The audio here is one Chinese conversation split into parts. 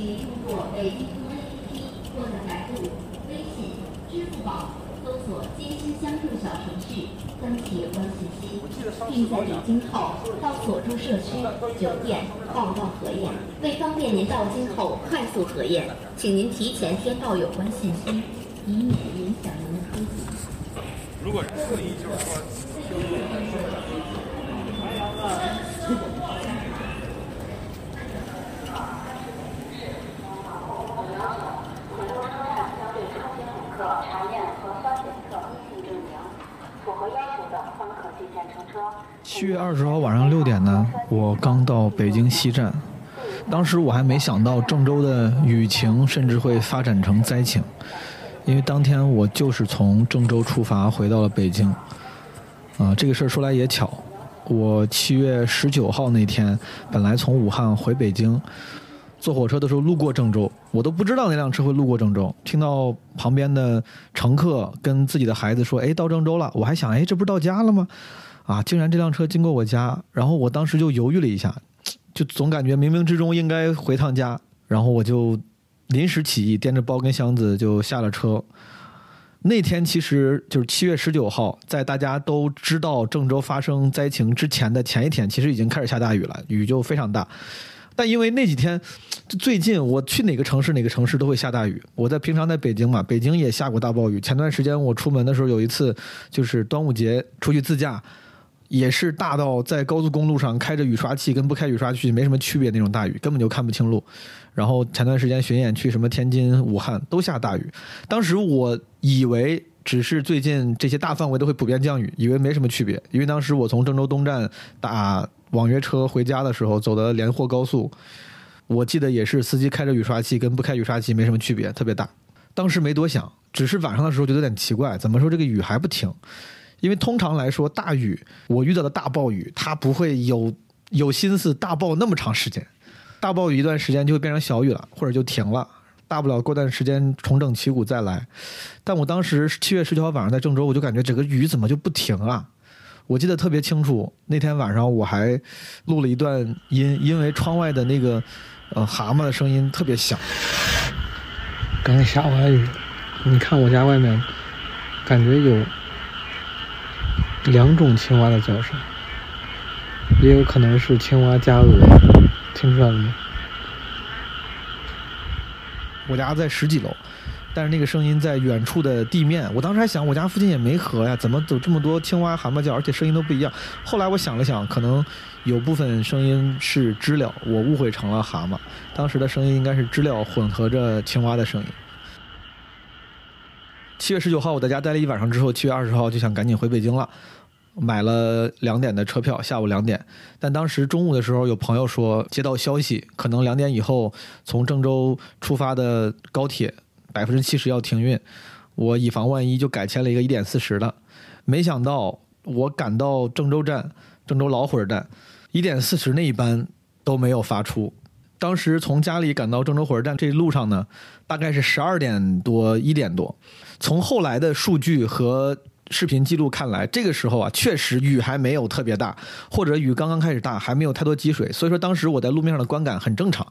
请您通过北京通 APP 或者百度、微信、支付宝搜索“金星相助”小程序登记有关信息，并在北京后到所住社区、酒店报到核验。为方便您到京后快速核验，请您提前填报有关信息，以免影响您的出行。如果是，就是说。查验核酸检测阴性证明，符合要求的方可进站乘车。七月二十号晚上六点呢，我刚到北京西站，当时我还没想到郑州的雨情甚至会发展成灾情，因为当天我就是从郑州出发回到了北京。啊，这个事儿说来也巧，我七月十九号那天本来从武汉回北京。坐火车的时候路过郑州，我都不知道那辆车会路过郑州。听到旁边的乘客跟自己的孩子说：“哎，到郑州了。”我还想：“哎，这不是到家了吗？”啊，竟然这辆车经过我家，然后我当时就犹豫了一下，就总感觉冥冥之中应该回趟家。然后我就临时起意，掂着包跟箱子就下了车。那天其实就是七月十九号，在大家都知道郑州发生灾情之前的前一天，其实已经开始下大雨了，雨就非常大。但因为那几天，最近我去哪个城市哪个城市都会下大雨。我在平常在北京嘛，北京也下过大暴雨。前段时间我出门的时候，有一次就是端午节出去自驾，也是大到在高速公路上开着雨刷器跟不开雨刷器没什么区别那种大雨，根本就看不清路。然后前段时间巡演去什么天津、武汉都下大雨，当时我以为只是最近这些大范围都会普遍降雨，以为没什么区别，因为当时我从郑州东站打。网约车回家的时候走的连霍高速，我记得也是司机开着雨刷器跟不开雨刷器没什么区别，特别大。当时没多想，只是晚上的时候觉得有点奇怪，怎么说这个雨还不停？因为通常来说，大雨我遇到的大暴雨，它不会有有心思大暴那么长时间，大暴雨一段时间就会变成小雨了，或者就停了，大不了过段时间重整旗鼓再来。但我当时七月十九号晚上在郑州，我就感觉整个雨怎么就不停啊？我记得特别清楚，那天晚上我还录了一段音，因为窗外的那个呃蛤蟆的声音特别响。刚下完雨，你看我家外面，感觉有两种青蛙的叫声，也有可能是青蛙加鹅，听出来了吗？我家在十几楼。但是那个声音在远处的地面，我当时还想，我家附近也没河呀，怎么有这么多青蛙、蛤蟆叫，而且声音都不一样？后来我想了想，可能有部分声音是知了，我误会成了蛤蟆。当时的声音应该是知了混合着青蛙的声音。七月十九号我在家待了一晚上之后，七月二十号就想赶紧回北京了，买了两点的车票，下午两点。但当时中午的时候，有朋友说接到消息，可能两点以后从郑州出发的高铁。百分之七十要停运，我以防万一就改签了一个一点四十的。没想到我赶到郑州站，郑州老火车站，一点四十那一班都没有发出。当时从家里赶到郑州火车站这路上呢，大概是十二点多一点多。从后来的数据和视频记录看来，这个时候啊，确实雨还没有特别大，或者雨刚刚开始大，还没有太多积水。所以说当时我在路面上的观感很正常。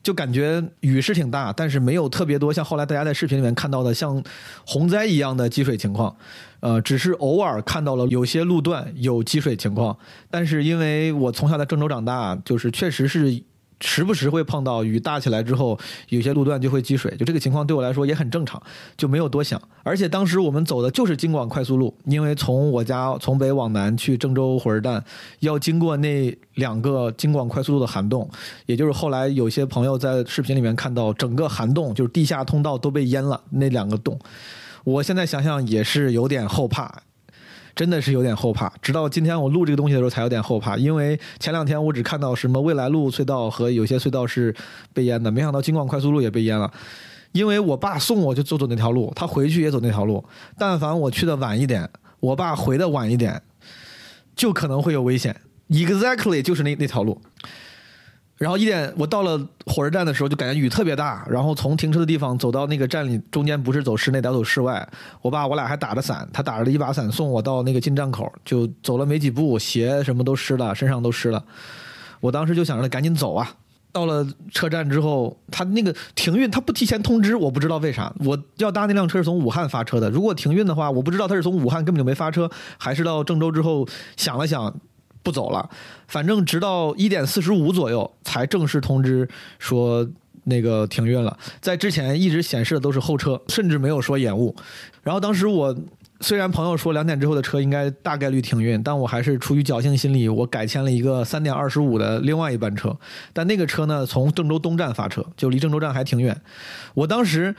就感觉雨是挺大，但是没有特别多，像后来大家在视频里面看到的像洪灾一样的积水情况，呃，只是偶尔看到了有些路段有积水情况，但是因为我从小在郑州长大，就是确实是。时不时会碰到雨大起来之后，有些路段就会积水，就这个情况对我来说也很正常，就没有多想。而且当时我们走的就是京广快速路，因为从我家从北往南去郑州火车站，要经过那两个京广快速路的涵洞，也就是后来有些朋友在视频里面看到整个涵洞就是地下通道都被淹了那两个洞，我现在想想也是有点后怕。真的是有点后怕，直到今天我录这个东西的时候才有点后怕，因为前两天我只看到什么未来路隧道和有些隧道是被淹的，没想到京广快速路也被淹了。因为我爸送我就走走那条路，他回去也走那条路，但凡我去的晚一点，我爸回的晚一点，就可能会有危险。Exactly 就是那那条路。然后一点，我到了火车站的时候，就感觉雨特别大。然后从停车的地方走到那个站里，中间不是走室内，得走室外。我爸我俩还打着伞，他打着一把伞送我到那个进站口，就走了没几步，鞋什么都湿了，身上都湿了。我当时就想着赶紧走啊，到了车站之后，他那个停运，他不提前通知，我不知道为啥。我要搭那辆车是从武汉发车的，如果停运的话，我不知道他是从武汉根本就没发车，还是到郑州之后想了想不走了。反正直到一点四十五左右才正式通知说那个停运了，在之前一直显示的都是候车，甚至没有说延误。然后当时我。虽然朋友说两点之后的车应该大概率停运，但我还是出于侥幸心理，我改签了一个三点二十五的另外一班车。但那个车呢，从郑州东站发车，就离郑州站还挺远。我当时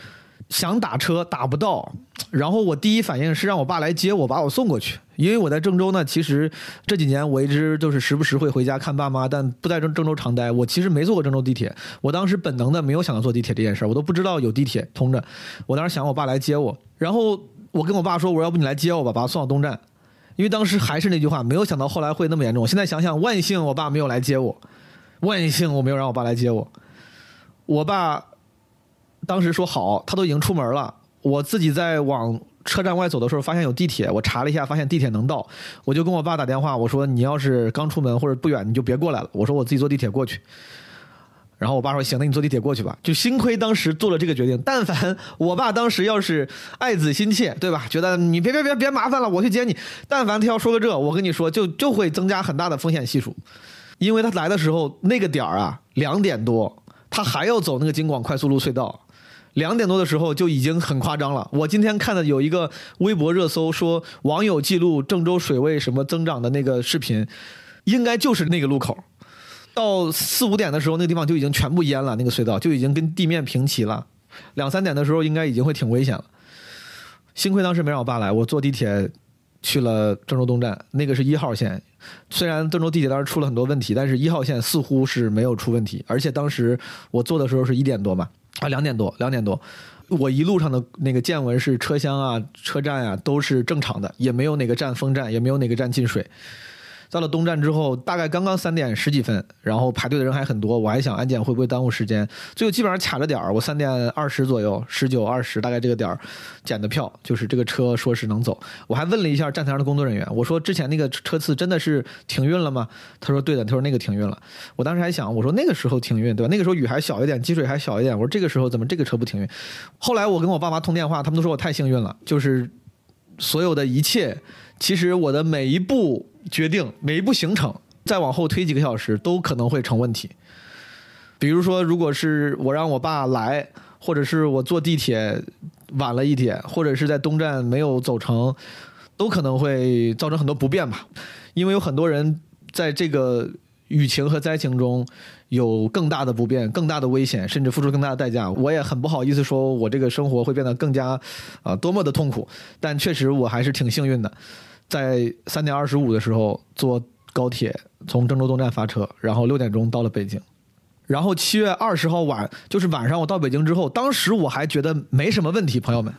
想打车打不到，然后我第一反应是让我爸来接我，把我送过去。因为我在郑州呢，其实这几年我一直就是时不时会回家看爸妈，但不在郑郑州常待。我其实没坐过郑州地铁，我当时本能的没有想到坐地铁这件事儿，我都不知道有地铁通着。我当时想我爸来接我，然后。我跟我爸说，我说要不你来接我吧，把他送到东站，因为当时还是那句话，没有想到后来会那么严重。现在想想，万幸我爸没有来接我，万幸我没有让我爸来接我。我爸当时说好，他都已经出门了。我自己在往车站外走的时候，发现有地铁，我查了一下，发现地铁能到，我就跟我爸打电话，我说你要是刚出门或者不远，你就别过来了。我说我自己坐地铁过去。然后我爸说：“行，那你坐地铁过去吧。”就幸亏当时做了这个决定。但凡我爸当时要是爱子心切，对吧？觉得你别别别别麻烦了，我去接你。但凡他要说个这，我跟你说，就就会增加很大的风险系数。因为他来的时候那个点儿啊，两点多，他还要走那个京广快速路隧道。两点多的时候就已经很夸张了。我今天看的有一个微博热搜，说网友记录郑州水位什么增长的那个视频，应该就是那个路口。到四五点的时候，那个地方就已经全部淹了，那个隧道就已经跟地面平齐了。两三点的时候，应该已经会挺危险了。幸亏当时没让我爸来，我坐地铁去了郑州东站，那个是一号线。虽然郑州地铁当时出了很多问题，但是一号线似乎是没有出问题。而且当时我坐的时候是一点多嘛，啊两点多，两点多，我一路上的那个见闻是车厢啊、车站啊都是正常的，也没有哪个站封站，也没有哪个站进水。到了东站之后，大概刚刚三点十几分，然后排队的人还很多，我还想安检会不会耽误时间，最后基本上卡着点儿，我三点二十左右，十九二十大概这个点儿，检的票，就是这个车说是能走，我还问了一下站台上的工作人员，我说之前那个车次真的是停运了吗？他说对的，他说那个停运了。我当时还想，我说那个时候停运对吧？那个时候雨还小一点，积水还小一点，我说这个时候怎么这个车不停运？后来我跟我爸妈通电话，他们都说我太幸运了，就是所有的一切，其实我的每一步。决定每一步行程，再往后推几个小时都可能会成问题。比如说，如果是我让我爸来，或者是我坐地铁晚了一点，或者是在东站没有走成，都可能会造成很多不便吧。因为有很多人在这个雨情和灾情中有更大的不便、更大的危险，甚至付出更大的代价。我也很不好意思说我这个生活会变得更加啊多么的痛苦，但确实我还是挺幸运的。在三点二十五的时候坐高铁从郑州东站发车，然后六点钟到了北京，然后七月二十号晚就是晚上我到北京之后，当时我还觉得没什么问题，朋友们。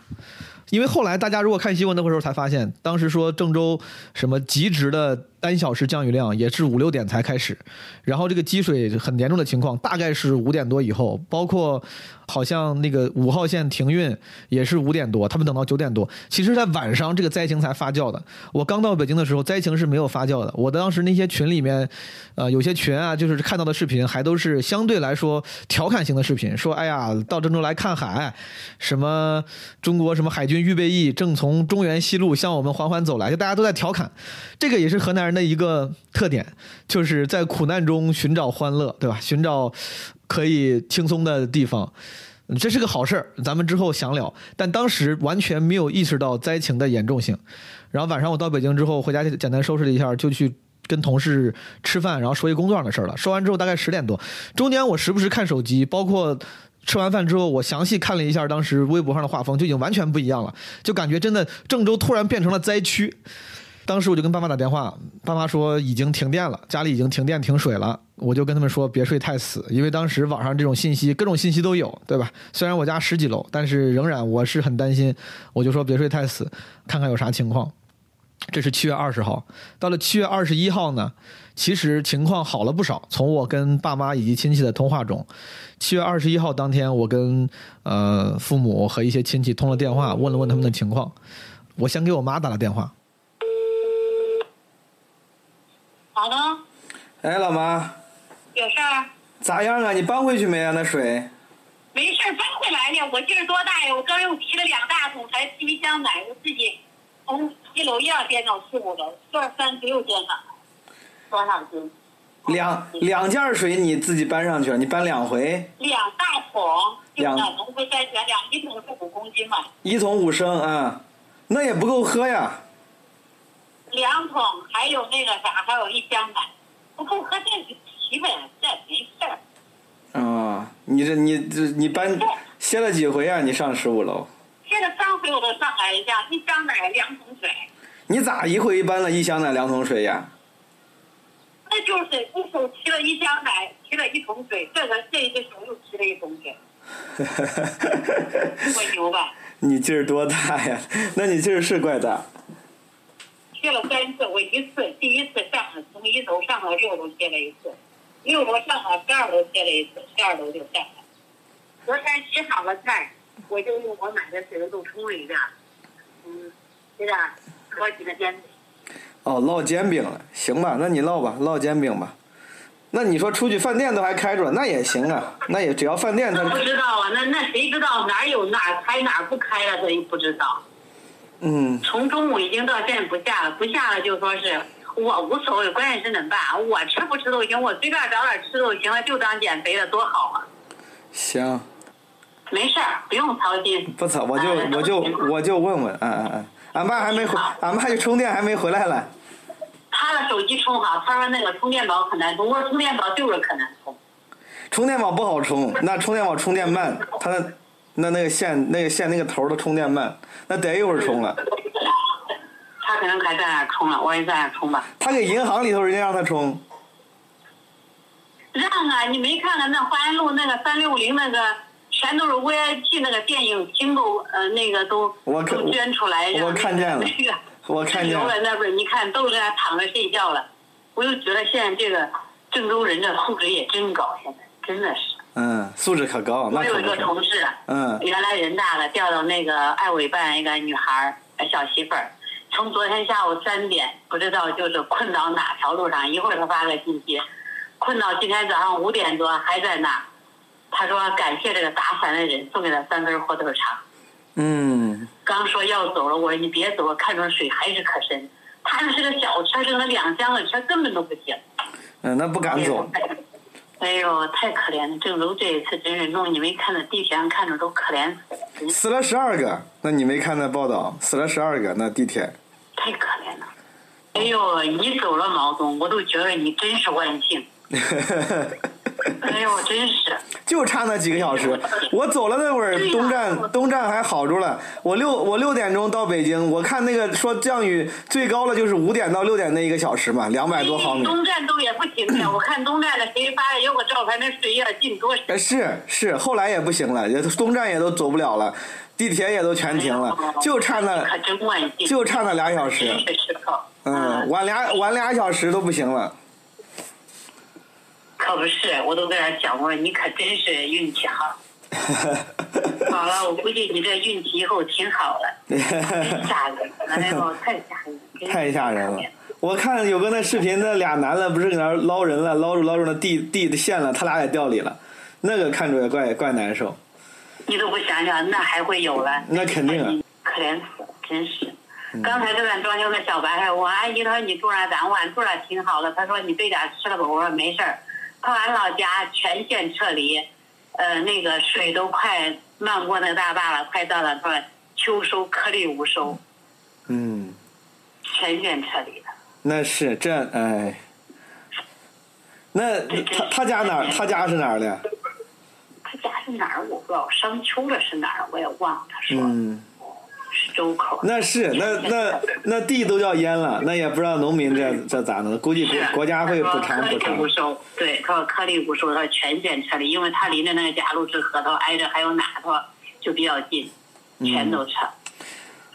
因为后来大家如果看新闻那会儿时候才发现，当时说郑州什么极值的单小时降雨量也是五六点才开始，然后这个积水很严重的情况大概是五点多以后，包括好像那个五号线停运也是五点多，他们等到九点多，其实在晚上这个灾情才发酵的。我刚到北京的时候，灾情是没有发酵的。我当时那些群里面，呃，有些群啊，就是看到的视频还都是相对来说调侃型的视频，说哎呀，到郑州来看海，什么中国什么海军。预备役正从中原西路向我们缓缓走来，就大家都在调侃，这个也是河南的一个特点，就是在苦难中寻找欢乐，对吧？寻找可以轻松的地方，这是个好事儿，咱们之后详聊。但当时完全没有意识到灾情的严重性。然后晚上我到北京之后，回家简单收拾了一下，就去跟同事吃饭，然后说一工作上的事儿了。说完之后大概十点多，中间我时不时看手机，包括。吃完饭之后，我详细看了一下当时微博上的画风，就已经完全不一样了，就感觉真的郑州突然变成了灾区。当时我就跟爸妈打电话，爸妈说已经停电了，家里已经停电停水了。我就跟他们说别睡太死，因为当时网上这种信息，各种信息都有，对吧？虽然我家十几楼，但是仍然我是很担心。我就说别睡太死，看看有啥情况。这是七月二十号，到了七月二十一号呢，其实情况好了不少。从我跟爸妈以及亲戚的通话中，七月二十一号当天，我跟呃父母和一些亲戚通了电话，问了问他们的情况。我先给我妈打了电话。好的。哎，老妈。有事儿？咋样啊？你搬回去没啊？那水？没事儿，搬回来了。我劲儿多大呀？我刚又提了两大桶，还提一箱奶，我自己从一楼一二颠到四五楼，这三十六颠了，多少斤？两两件水你自己搬上去了，你搬两回，两大桶，就两是农夫山泉，两一桶是五公斤嘛，一桶五升啊，那也不够喝呀。两桶还有那个啥，还有一箱奶，不够喝这就提呗，这没事儿。啊、你这你这你搬歇了几回啊？你上十五楼，歇了三回我都上来一下，一箱奶两桶水，你咋一回搬了一箱奶两桶水呀？那就是一手提了一箱奶，提了一桶水，这个这一只手又提了一桶水，我牛吧？你劲儿多大呀？那你劲儿是怪大。贴了三次，我一次第一次上了从一楼上到六楼贴了一次，六楼上了十二楼贴了一次，十二楼就上了。昨天洗好了菜，我就用我买的水龙头冲了一遍，嗯，这个我几个煎饼。哦，烙煎饼了，行吧？那你烙吧，烙煎饼吧。那你说出去饭店都还开着，那也行啊，那也只要饭店它那不知道啊，那那谁知道哪儿有哪儿开哪儿不开了，他又不知道。嗯，从中午已经到现在不下了，不下了就说是我无所谓，关键是怎么办？我吃不吃都行，我随便找点吃都行了，就当减肥了，多好啊！行，没事儿，不用操心。不操，我就哎我就我就问问，嗯嗯嗯，俺爸还没回，俺爸就充电还没回来了。他的手机充好，他说那个充电宝可难充，我说充电宝就是可难充。充电宝不好充，那充电宝充电慢，它那那那个线那个线那个头儿的充电慢，那得一会儿充了。他可能还在那儿充了，我也在那儿充吧。他给银行里头人家让他充，让啊，你没看看那花园路那个三六零那个，全都是 VIP 那个电影厅都呃那个都我看都捐出来，我看见了 那个我看见留了那边，你看都在那躺着睡觉了。我就觉得现在这个郑州人的素质也真高，现在真的是。嗯，素质可高，那我有一个。同事，嗯原来人大了，调到那个爱委办一个女孩儿呃小媳妇儿，从昨天下午三点，不知道就是困到哪条路上，一会儿他发个信息，困到今天早上五点多还在那儿。他说感谢这个打伞的人送给他三根火腿肠。嗯，刚说要走了，我说你别走，看着水还是可深。他那是个小车，是个两厢的车，根本都不行。嗯，那不敢走。哎呦，太可怜了！郑州这一次真是弄，你没看到地铁上看着都可怜死了，死了十二个，那你没看那报道？死了十二个，那地铁。太可怜了。哎呦，你走了，毛总，我都觉得你真是万幸。哎呦，真是。就差那几个小时，我走了那会儿，东站东站还好着了。我六我六点钟到北京，我看那个说降雨最高了就是五点到六点那一个小时嘛，两百多毫米。东站都也不行了，我看东站的谁发的有个照片，那水有点进多是是，后来也不行了，也东站也都走不了了，地铁也都全停了，就差那。就差那俩小时。嗯，晚俩晚俩小时都不行了。可不是，我都在那儿想过，你可真是运气好。好了，我估计你这运气以后挺好了，真吓人！哎呦，太吓人太吓人了。我看有个那视频，那俩男的不是搁那捞人了，捞着捞着那地地的线了，他俩也掉里了，那个看着也怪怪难受。你都不想想，那还会有了？那肯定啊，可怜死了，真是。刚才这咱装修那小白还我阿姨她说你住那咱我俺住那挺好的，她说你备点吃了吧，我说没事儿。到俺老家全县撤离，呃，那个水都快漫过那个大坝了，快到了，说秋收颗粒无收，嗯，全县撤离了。那是这哎，那他他家哪儿？他家是哪儿的？他家是哪儿我不知道，商丘的是哪儿我也忘了。他说、嗯，是周口。那是那那那地都要淹了，那也不知道农民这这咋弄？估计国国家会补偿补偿粒无收，对，他说颗粒无收，他说全县撤离，因为他离着那个贾路治河头挨着还有哪头就比较近，全都撤。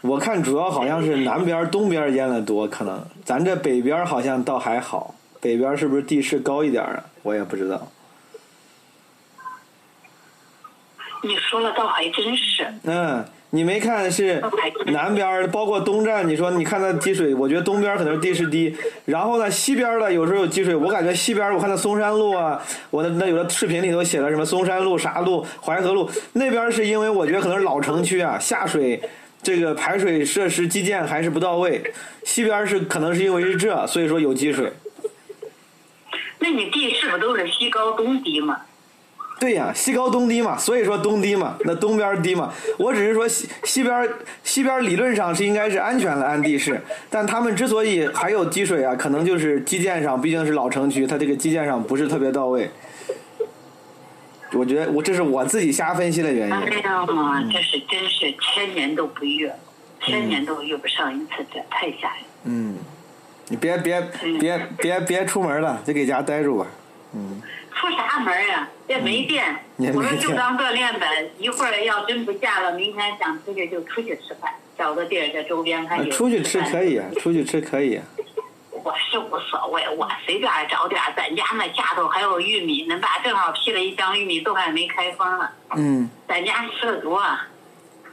我看主要好像是南边、东边淹的多，可能咱这北边好像倒还好。北边是不是地势高一点啊？我也不知道。你说了倒还真是，嗯，你没看是南边儿，包括东站，你说你看它积水，我觉得东边可能地势低，然后呢西边的有时候有积水，我感觉西边我看那嵩山路啊，我的那有的视频里头写了什么嵩山路、啥路、淮河路，那边是因为我觉得可能是老城区啊，下水这个排水设施基建还是不到位，西边是可能是因为是这，所以说有积水。那你地是不都是西高东低嘛？对呀，西高东低嘛，所以说东低嘛，那东边低嘛。我只是说西西边西边理论上是应该是安全的安地势，但他们之所以还有积水啊，可能就是基建上毕竟是老城区，它这个基建上不是特别到位。我觉得我这是我自己瞎分析的原因。哎呀妈，这是真是千年都不遇，千年都遇不上一次，这太吓人。嗯，你别别别别别出门了，就给家待住吧。嗯。出啥门呀？也没电。我说就当锻炼呗。一会儿要真不下了，明天想出去就出去吃饭，找个地儿在周边看。出去吃可以，出去吃可以。我是无所谓，我随便找点咱家那下头还有玉米，恁爸正好批了一箱玉米，都还没开封呢。嗯。咱家吃的多。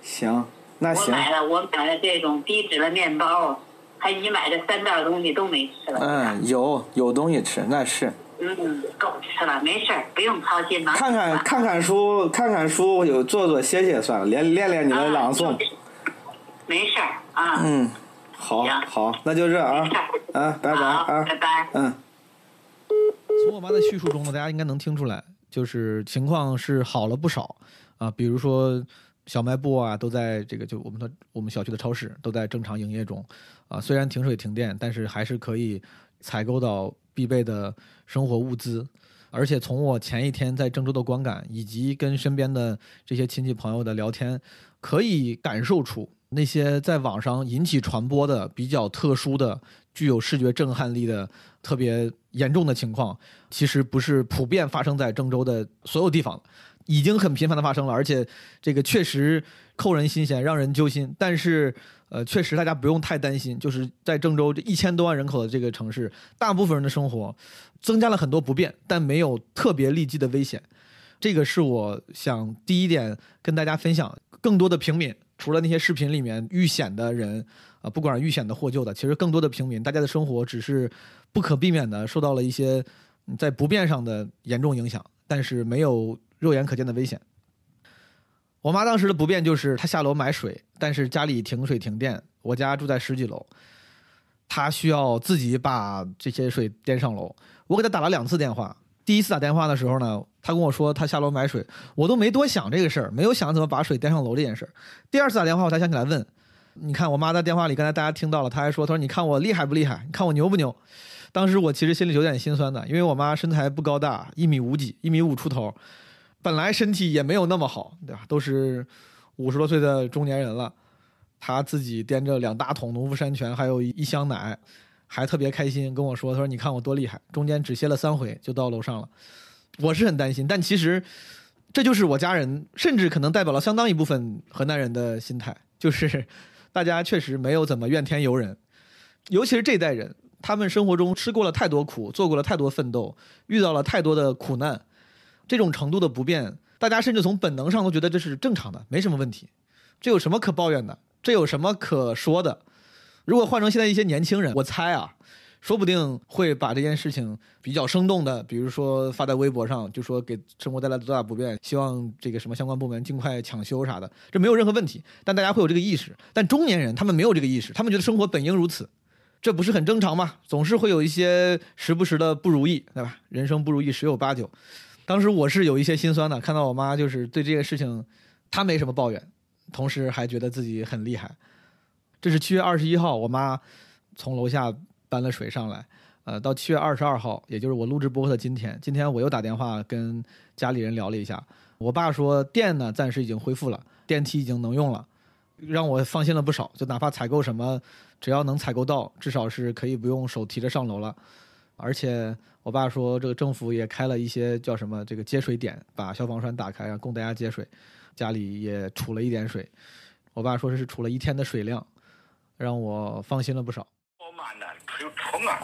行，那行。我买了，我买了这种低脂的面包，还你买的三袋东西都没吃了。嗯，有有东西吃，那是。嗯，够吃了，没事儿，不用操心嘛。看看看看书，看看书，有做做歇歇算了，练练练你的朗诵。没事儿啊。嗯，好，好，那就这啊，啊，拜拜啊，拜拜。嗯。从我妈的叙述中呢，大家应该能听出来，就是情况是好了不少啊。比如说小卖部啊，都在这个就我们的我们小区的超市都在正常营业中啊。虽然停水停电，但是还是可以采购到。必备的生活物资，而且从我前一天在郑州的观感，以及跟身边的这些亲戚朋友的聊天，可以感受出那些在网上引起传播的比较特殊的、具有视觉震撼力的、特别严重的情况，其实不是普遍发生在郑州的所有地方，已经很频繁的发生了，而且这个确实扣人心弦，让人揪心。但是。呃，确实，大家不用太担心。就是在郑州这一千多万人口的这个城市，大部分人的生活增加了很多不便，但没有特别立即的危险。这个是我想第一点跟大家分享。更多的平民，除了那些视频里面遇险的人，啊，不管是遇险的获救的，其实更多的平民，大家的生活只是不可避免的受到了一些在不便上的严重影响，但是没有肉眼可见的危险。我妈当时的不便就是她下楼买水，但是家里停水停电，我家住在十几楼，她需要自己把这些水颠上楼。我给她打了两次电话，第一次打电话的时候呢，她跟我说她下楼买水，我都没多想这个事儿，没有想怎么把水颠上楼这件事儿。第二次打电话我才想起来问，你看我妈在电话里刚才大家听到了，她还说她说你看我厉害不厉害，你看我牛不牛？当时我其实心里有点心酸的，因为我妈身材不高大，一米五几，一米五出头。本来身体也没有那么好，对吧？都是五十多岁的中年人了，他自己掂着两大桶农夫山泉，还有一箱奶，还特别开心跟我说：“他说你看我多厉害，中间只歇了三回就到楼上了。”我是很担心，但其实这就是我家人，甚至可能代表了相当一部分河南人的心态，就是大家确实没有怎么怨天尤人，尤其是这代人，他们生活中吃过了太多苦，做过了太多奋斗，遇到了太多的苦难。这种程度的不便，大家甚至从本能上都觉得这是正常的，没什么问题。这有什么可抱怨的？这有什么可说的？如果换成现在一些年轻人，我猜啊，说不定会把这件事情比较生动的，比如说发在微博上，就说给生活带来多大不便，希望这个什么相关部门尽快抢修啥的，这没有任何问题。但大家会有这个意识，但中年人他们没有这个意识，他们觉得生活本应如此，这不是很正常吗？总是会有一些时不时的不如意，对吧？人生不如意十有八九。当时我是有一些心酸的，看到我妈就是对这个事情，她没什么抱怨，同时还觉得自己很厉害。这是七月二十一号，我妈从楼下搬了水上来，呃，到七月二十二号，也就是我录制播客的今天，今天我又打电话跟家里人聊了一下，我爸说电呢暂时已经恢复了，电梯已经能用了，让我放心了不少。就哪怕采购什么，只要能采购到，至少是可以不用手提着上楼了，而且。我爸说，这个政府也开了一些叫什么这个接水点，把消防栓打开，让供大家接水。家里也储了一点水。我爸说这是储了一天的水量，让我放心了不少。我妈呢，有虫啊。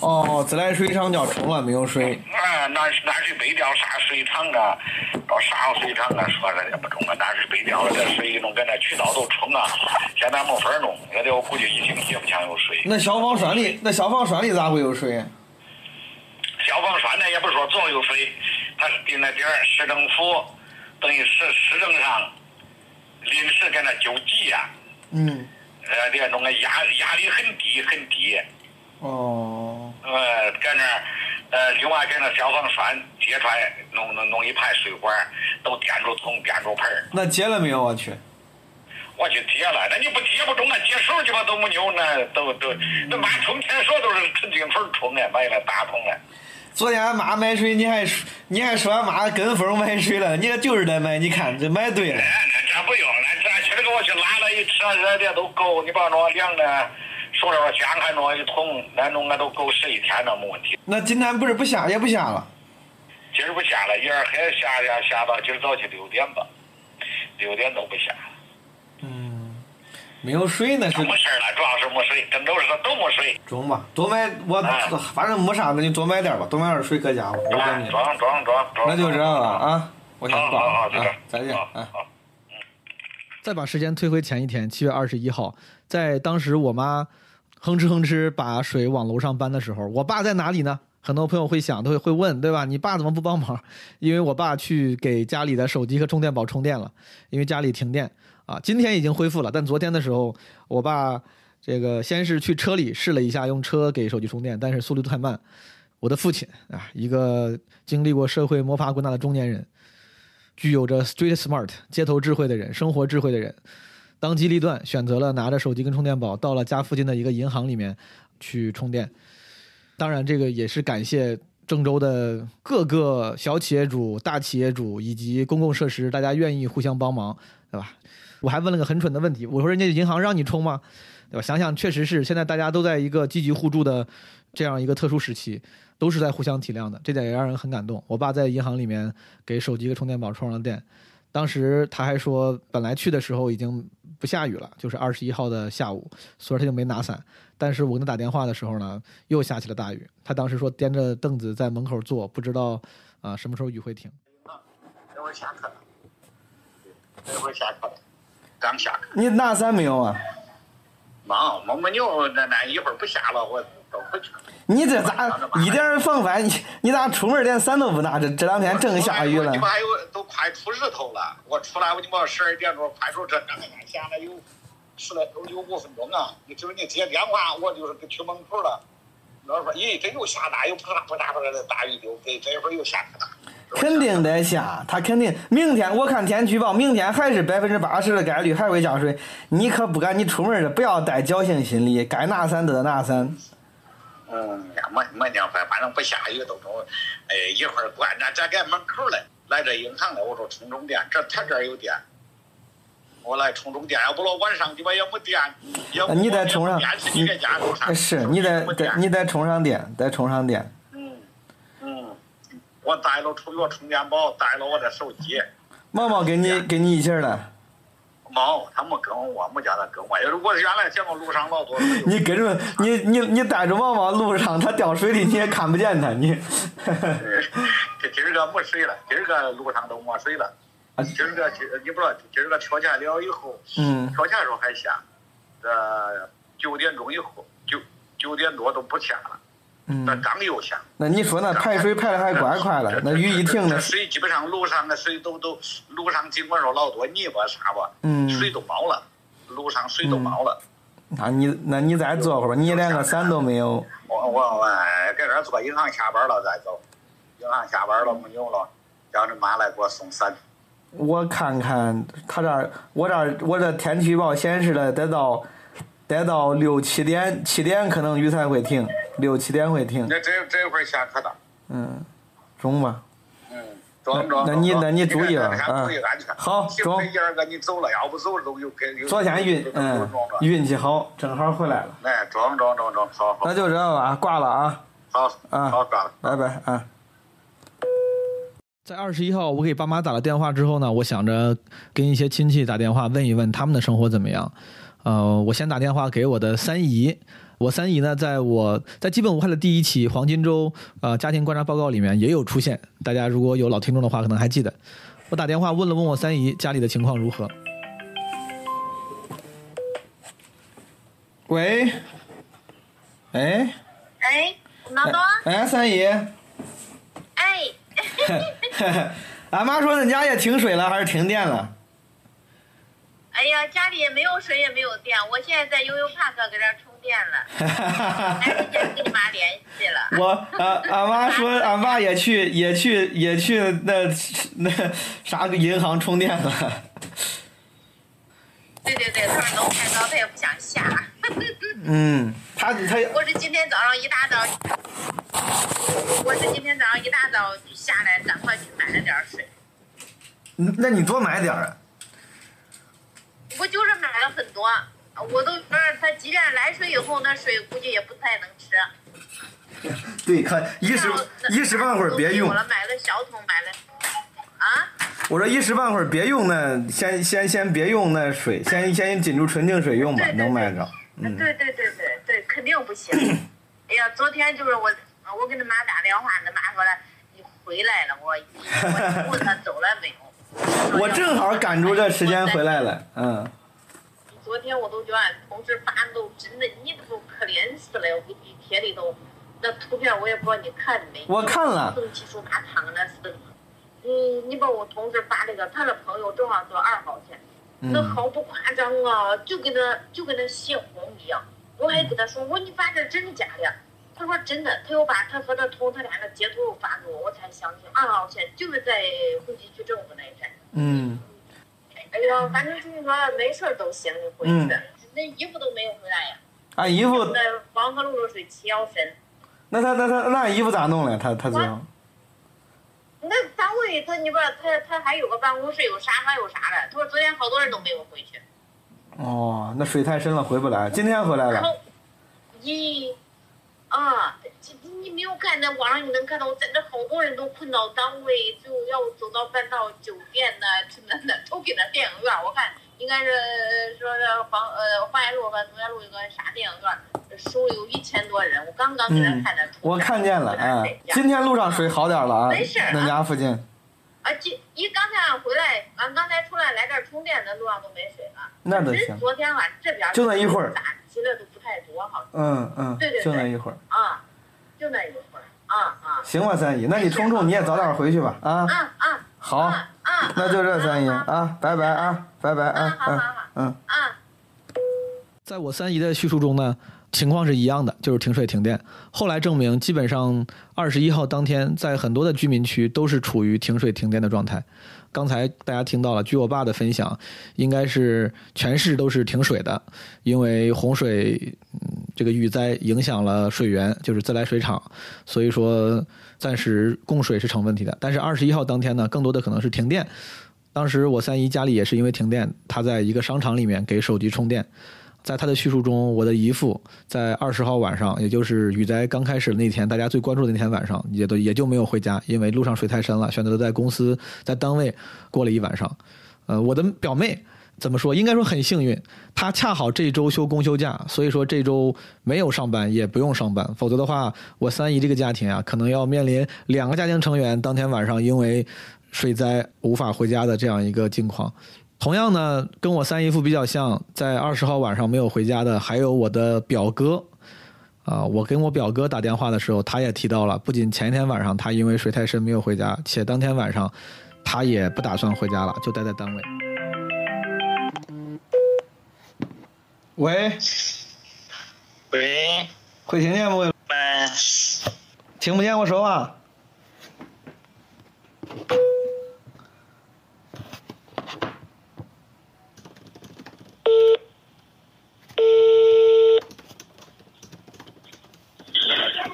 哦，自来水厂叫冲了，没有水。啊，南南水北调啥水厂啊？到啥水厂啊？说的也不中啊。南水北调这水弄跟那渠道都冲啊，现在没法弄。也得我估计一星期不强有水。那消防栓里，那消防栓里咋会有水？消防栓呢，也不是说总有水，它是定那点儿，市政府等于市市政上临时给那救急呀。嗯。呃，这弄个压压力很低很低。哦。呃，搁那，呃，另外给那消防栓接出来，弄弄弄一排水管，都垫住桶垫住盆儿。那接了没有？我去。我去接了，那你不接不中啊？接手去吧都没牛呢，都都那妈冲天说都是纯净水冲的，买了大桶的。昨天俺妈买水，你还说你还说俺妈跟风买水了，你这就是得买，你看这买对了。哎，那这不用了，这今儿给我去拉了一车，热的都够，你把那凉的，手里边先还弄一桶，那弄俺都够十一天，那没问题。那今天不是不下也不下了？今儿不下了，一儿还下呀，下到今儿早起六点吧，六点都不下了。嗯，没有水那是。没事了，主要是没水，郑州市都没水。中吧，多买我反正没啥，那你多买点吧，多买点水搁家吧。装装装装装。那就这样了啊，我先挂了啊，再见啊。再把时间推回前一天，七月二十一号，在当时我妈哼哧哼哧把水往楼上搬的时候，我爸在哪里呢？很多朋友会想，都会会问，对吧？你爸怎么不帮忙？因为我爸去给家里的手机和充电宝充电了，因为家里停电啊。今天已经恢复了，但昨天的时候，我爸这个先是去车里试了一下用车给手机充电，但是速度太慢。我的父亲啊，一个经历过社会摸爬滚打的中年人，具有着 street smart 街头智慧的人，生活智慧的人，当机立断选择了拿着手机跟充电宝到了家附近的一个银行里面去充电。当然，这个也是感谢郑州的各个小企业主、大企业主以及公共设施，大家愿意互相帮忙，对吧？我还问了个很蠢的问题，我说：“人家银行让你充吗？”对吧？想想确实是，现在大家都在一个积极互助的这样一个特殊时期，都是在互相体谅的，这点也让人很感动。我爸在银行里面给手机和充电宝充上了电，当时他还说，本来去的时候已经不下雨了，就是二十一号的下午，所以他就没拿伞。但是我跟他打电话的时候呢，又下起了大雨。他当时说掂着凳子在门口坐，不知道啊什么时候雨会停。这会下课了，这会下课了，刚下课。你拿伞没有啊？忙，没没牛，那那一会儿不下了，我都回去。你这咋一点防范？你你咋出门连伞都不拿？这这两天正下雨了。你妈还有都快出日头了，我出来我你妈十二点钟，快手这刚刚下了有。十来有有五分钟啊！你就是你接电话，我就是去门口了。老说：“咦，这又下大，又扑嗒扑嗒扑嗒的大雨丢，这这会儿又下可大。”肯定得下，他肯定明天我看天气预报，明天还是百分之八十的概率还会降水。你可不敢，你出门的不要带侥幸心理，该拿伞得拿伞。嗯，没没办法，反正不下雨都中。哎，一会儿关着这该门口来，来这银行来，我说充充电，这他这儿有电。我来充充电，要不了晚上鸡巴也没电。你再充上，是，你再再你再充上电，再充上电。我带了充个充电宝，带了我的手机。毛毛跟你跟你一起了。毛，他没跟我，没叫他跟我。要是我原来见过路上老多。你跟着你你你带着毛毛，路上他掉水里你也看不见他，你。这今儿个没水了，今儿个路上都没水了。今儿个今你不知道，今儿个调钱了以后，嗯，调钱时候还下，呃，九点钟以后，九九点多都不下了，嗯，那刚又下。那你说那排水排的还怪快了，那雨一停那水基本上路上的水都都，路上尽管说老多泥巴啥吧，嗯，水都冒了，路上水都冒了。那你那你再坐会儿吧，你连个伞都没有。我我我搁这坐银行下班了再走，银行下班了没有了，叫你妈来给我送伞。我看看他这儿，我这儿我这天气预报显示了，得到得到六七点，七点可能雨才会停，六七点会停。那这这会儿下可大。嗯，中吧。嗯，中中。那你那你注意了啊。注意安全。好，中。一二个你走了，要不走都有给。昨天运嗯运气好，正好回来了。哎，中中中中，好好。那就这样吧，挂了啊。好。啊。好，挂了。拜拜啊。在二十一号，我给爸妈打了电话之后呢，我想着跟一些亲戚打电话问一问他们的生活怎么样。呃，我先打电话给我的三姨，我三姨呢，在我在基本无害的第一期黄金周呃家庭观察报告里面也有出现，大家如果有老听众的话，可能还记得。我打电话问了问我三姨家里的情况如何。喂，哎，哎，老多，哎，三姨，哎，俺妈说你家也停水了，还是停电了？哎呀，家里也没有水也没有电，我现在在悠悠 park 搁这充电了，没时间跟你妈联系了。我俺俺妈说，俺爸也去也去也去那那啥个银行充电了。对对对，他说能太高，他也不想下。嗯，他他。我是今天早上一大早，我是今天早上一大早就下来，赶快去买了点水。那你多买点儿。我就是买了很多，我都觉得他即便来水以后，那水估计也不太能吃。对，看一时一时半会儿别用。我了，买了小桶，买了。啊？我说一时半会儿别用那，先先先别用那水，先先紧住纯净水用吧，能买着。嗯。对对对对对，肯定不行。哎呀，昨天就是我，我给他妈打电话，他妈说了，你回来了，我我问他走了没有。我正好赶住这时间回来了，嗯。昨天我都觉得俺同事发的都真的，你都可怜死了，我给你贴里头那图片，我也不知道你看没。我看了。嗯，你把我同事发那个，他的朋友正好坐二号线，那毫不夸张啊，就跟那就跟那泄洪一样。我还跟他说，我说你发这真的假的？他说真的，他又把他和他同他俩的截图发给我，我才相信二号线就是在红旗区政府那一站。嗯。哎呀，反正就是说没事都行，就回去。那衣服都没有回来呀。啊衣服。那黄河路的水齐腰深。那他那他那衣服咋弄嘞？他他这样。那单位他，你不他他还有个办公室，有沙发有啥的。他说昨天好多人都没有回去。哦，那水太深了，回不来。今天回来了。咦，啊，你你没有看那网上你能看到，在那好多人都困到单位，就要走到搬到酒店呢，去那那都给那电影院。我看应该是说是黄呃花园路和农家路有个啥电影院，收有一千多人。我刚刚给他看的图。我看见了，啊，今天路上水好点了啊。没事。恁家附近。啊，今一刚才俺回来，俺刚才出来来这儿充电，的路上都没水了。那都行。昨天俺这边就那一会儿。起来都不太多，好像。嗯嗯。对对对。就那一会儿。啊，就那一会儿。啊啊。行吧，三姨，那你冲冲，你也早点回去吧，啊。啊啊。好。啊。那就这，三姨啊，拜拜啊，拜拜啊，嗯嗯。啊。在我三姨的叙述中呢。情况是一样的，就是停水停电。后来证明，基本上二十一号当天，在很多的居民区都是处于停水停电的状态。刚才大家听到了，据我爸的分享，应该是全市都是停水的，因为洪水这个雨灾影响了水源，就是自来水厂，所以说暂时供水是成问题的。但是二十一号当天呢，更多的可能是停电。当时我三姨家里也是因为停电，她在一个商场里面给手机充电。在他的叙述中，我的姨父在二十号晚上，也就是雨灾刚开始的那天，大家最关注的那天晚上，也都也就没有回家，因为路上水太深了，选择了在公司、在单位过了一晚上。呃，我的表妹怎么说？应该说很幸运，她恰好这周休公休假，所以说这周没有上班，也不用上班。否则的话，我三姨这个家庭啊，可能要面临两个家庭成员当天晚上因为水灾无法回家的这样一个境况。同样呢，跟我三姨夫比较像，在二十号晚上没有回家的，还有我的表哥。啊，我跟我表哥打电话的时候，他也提到了，不仅前一天晚上他因为水太深没有回家，且当天晚上他也不打算回家了，就待在单位。喂，喂，会听见不？喂，听不见我说话。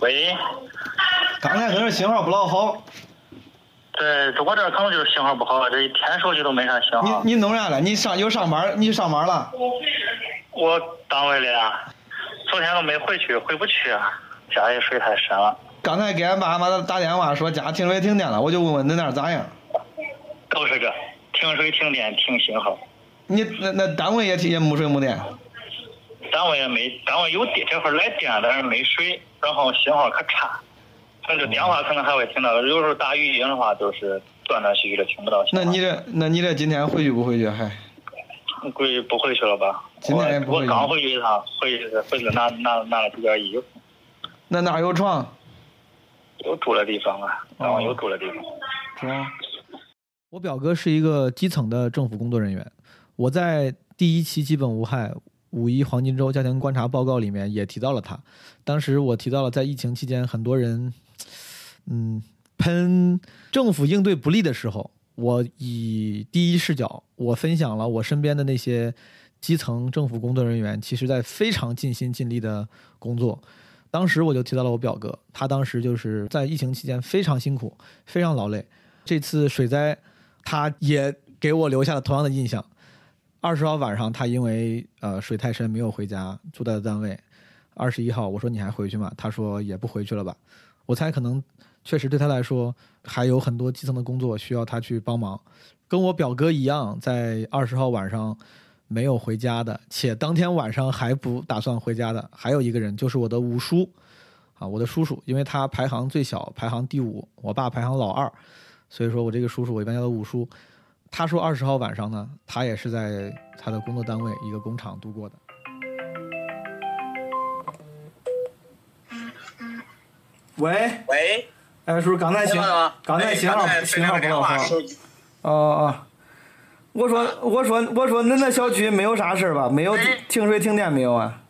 喂，刚才可能是信号不老好。对，我这可能就是信号不好，这一天手机都没啥信号。你你弄啥了？你上又上班？你上班了？我单位里啊，昨天都没回去，回不去，家里水太深了。刚才给俺爸妈打电话说家停水停电了，我就问问恁那咋样？都是这，停水停电停信号。你那那单位也停也没水没电？单位也没，单位有电，这会儿来电，但是没水，然后信号可差，甚至电话可能还会听到，有时候打语音的话都是断断续续的听不到。那你这，那你这今天回去不回去还？估计不回去了吧？今天不我我刚回去一趟，回去回去拿拿拿了几件衣服。那哪有床？有住的地方啊，然后有住的地方。是吗？我表哥是一个基层的政府工作人员，我在第一期基本无害五一黄金周家庭观察报告里面也提到了他。当时我提到了在疫情期间很多人，嗯，喷政府应对不力的时候，我以第一视角，我分享了我身边的那些基层政府工作人员，其实在非常尽心尽力的工作。当时我就提到了我表哥，他当时就是在疫情期间非常辛苦，非常劳累。这次水灾，他也给我留下了同样的印象。二十号晚上，他因为呃水太深没有回家，住在单位。二十一号，我说你还回去吗？他说也不回去了吧。我猜可能确实对他来说还有很多基层的工作需要他去帮忙。跟我表哥一样，在二十号晚上没有回家的，且当天晚上还不打算回家的，还有一个人就是我的五叔啊，我的叔叔，因为他排行最小，排行第五，我爸排行老二。所以说我这个叔叔，我一般叫他五叔。他说二十号晚上呢，他也是在他的工作单位一个工厂度过的。喂喂，哎，叔，刚才信刚才信号信号不老好。哦哦，我说我说我说，恁那小区没有啥事吧？没有停水停电没有啊？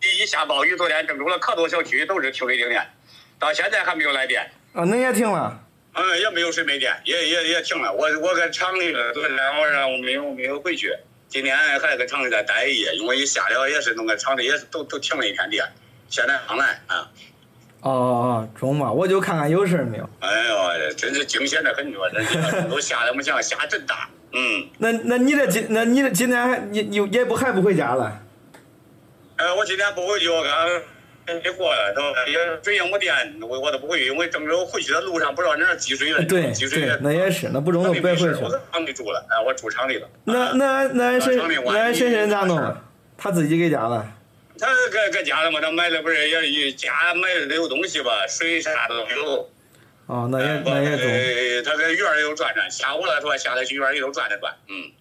一下暴雨，昨天郑州的可多小区都是停水停电，到现在还没有来电。啊，恁也停了？嗯，也没有水没电，也也也停了。我我搁厂里了，昨天晚上我没有没有回去，今天还搁厂里再待一夜，因为一下了也是弄个厂里也是都都停了一天电，现在刚来啊。哦哦哦，中吧，我就看看有事没有。哎呦，真是惊险的很，我这都下的没想下真大。嗯。那那你这今那你这今天还你你也不还不回家了？哎，我今天不回去，我刚没过来，都也水也没电，我我都不回去，因为郑州回去的路上不知道哪儿积水了。对对，那也是，那不中就别回去。我厂里住了，哎，我住厂里了。那那那俺婶那俺婶婶咋弄？他自己给家了。他搁搁家了嘛？他买的不是也一家买的得有东西吧？水啥都有。哦，那也那也中。他在院里头转转，下午了是吧？下来去院里头转了转，嗯。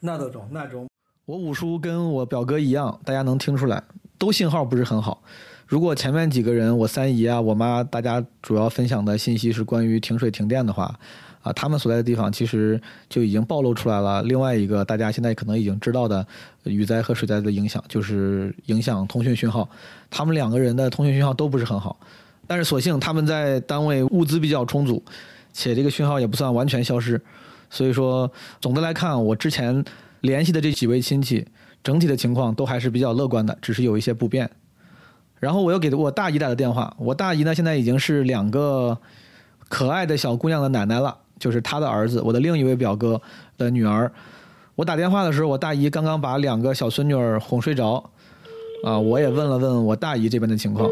那都中，那中。我五叔跟我表哥一样，大家能听出来，都信号不是很好。如果前面几个人，我三姨啊，我妈，大家主要分享的信息是关于停水停电的话，啊，他们所在的地方其实就已经暴露出来了。另外一个大家现在可能已经知道的雨灾和水灾的影响，就是影响通讯讯号。他们两个人的通讯讯号都不是很好，但是所幸他们在单位物资比较充足，且这个讯号也不算完全消失。所以说，总的来看，我之前。联系的这几位亲戚，整体的情况都还是比较乐观的，只是有一些不便。然后我又给我大姨打的电话，我大姨呢现在已经是两个可爱的小姑娘的奶奶了，就是她的儿子，我的另一位表哥的女儿。我打电话的时候，我大姨刚刚把两个小孙女儿哄睡着，啊，我也问了问我大姨这边的情况。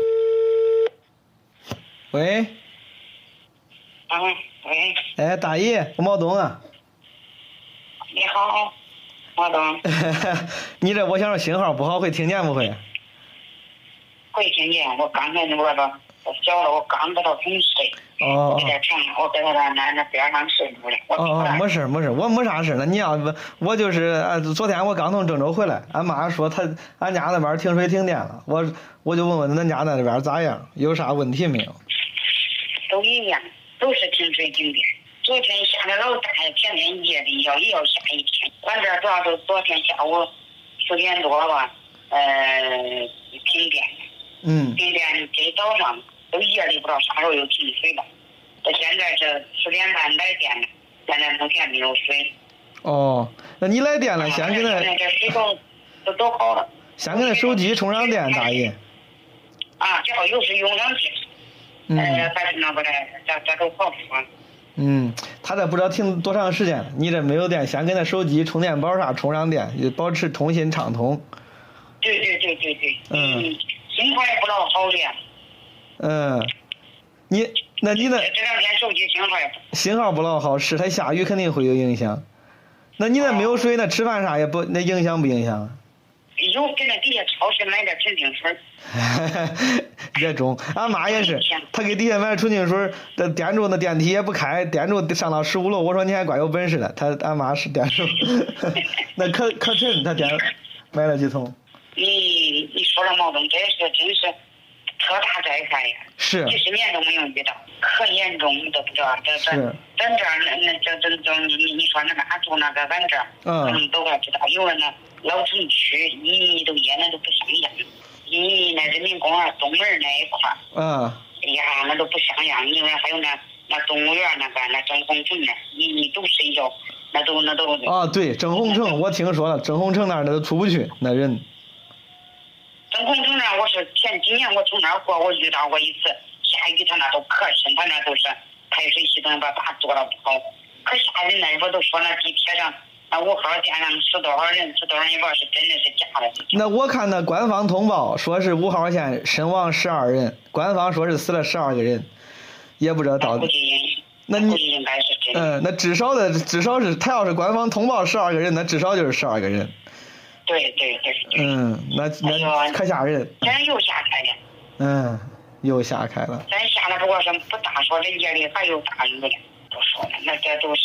喂。啊，喂。哎，大姨，我毛东啊。你好。你这我想说信号不好，会听见不会？会听见，我刚才那个我小了，我刚在那哄睡。哦。我在床，我在那那那边上睡着了。哦哦，没事没事，我没啥事。那你要不，我就是啊，昨天我刚从郑州回来，俺妈说她俺家那边停水停电了，我我就问问恁家那边咋样，有啥问题没有？都一样，都是停水停电。昨天下的老大，前天夜里要也要下一天。俺这主要是昨天下午四点多吧，呃，停电。嗯。停电，这早上都夜里不知道啥时候又停水了。到现在是四点半来电了，现在目前没有水。哦，那你来电了，先给他。现在这水都都都好了。先给他手机充上电，大爷。啊，只要有水用上电，呃，还是那个的，咱咱都好说。嗯，他这不知道停多长时间，你这没有电，先给他手机充电宝啥充上电，保持通信畅通。对对对对对。嗯。信号也不老好的。嗯。你那你那。这两天手机信号也。信号不老好，是它下雨肯定会有影响。那你那没有水，那吃饭啥也不那影响不影响？有给那底下超市买点纯净水。也中，俺妈也是，她给底下买纯净水，那店主那电梯也不开，店主上到十五楼，我说你还怪有本事的，她俺妈是店主，那可可沉，她店买了几桶。你你说了毛东，这是真是特大灾害呀！是。几十年都没有遇到，可严重，你都不知道。这这咱这儿那那这这这你你说那个俺住那个俺这儿，嗯，都该知道，有人那老城区，你都淹那都不像样。你那人民公园东门那一块儿，嗯，哎呀，那都不像样。你说还有那那动物园那个那正红城那，你你都睡觉，那都那都。啊，对，正红城我听说了，正红城那儿那都出不去，那人。正红城那，我是前几年我从那儿过，我遇到过一次，下雨他那都可深，他那都是排水系统把把做的不好，可吓人了。我都说那地铁上那五号线上死多少人，死多少人，也不知道是真的是假的。那我看那官方通报说是五号线身亡十二人，官方说是死了十二个人，也不知道到底。那你应该是真。嗯，那至少的至少是他要是官方通报十二个人，那至少就是十二个人。对对对。嗯，那那可吓人。咱又下开了。嗯，又下开了。咱下了不过是不大说人家的，还有大雨的，不说了，那这都是，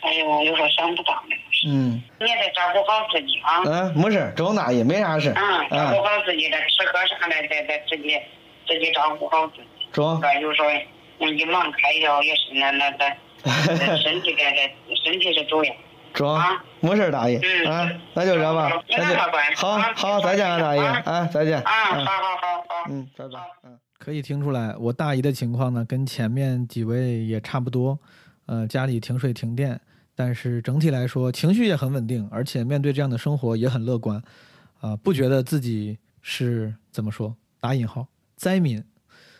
哎呦，有时候想不到的。嗯。你也得照顾好自己啊。嗯，没事，周大爷没啥事。嗯，照顾好自己的吃喝啥的，再再自己自己照顾好自己。中。有时候一忙开销也是那那那，身体在这，身体是主要。中，没事，大爷，啊，那就这吧，那就好，好，再见啊，大爷，啊，再见，啊，好好好好，嗯，拜拜，嗯，可以听出来，我大姨的情况呢，跟前面几位也差不多，呃，家里停水停电，但是整体来说情绪也很稳定，而且面对这样的生活也很乐观，啊，不觉得自己是怎么说打引号灾民，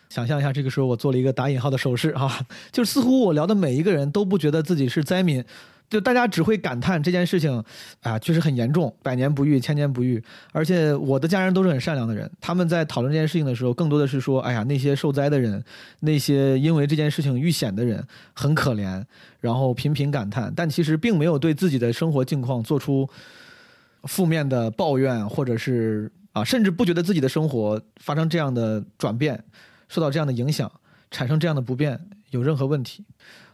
想象一下，这个时候我做了一个打引号的手势，哈，就似乎我聊的每一个人都不觉得自己是灾民。就大家只会感叹这件事情，啊，确实很严重，百年不遇，千年不遇。而且我的家人都是很善良的人，他们在讨论这件事情的时候，更多的是说，哎呀，那些受灾的人，那些因为这件事情遇险的人很可怜，然后频频感叹，但其实并没有对自己的生活境况做出负面的抱怨，或者是啊，甚至不觉得自己的生活发生这样的转变，受到这样的影响，产生这样的不便有任何问题。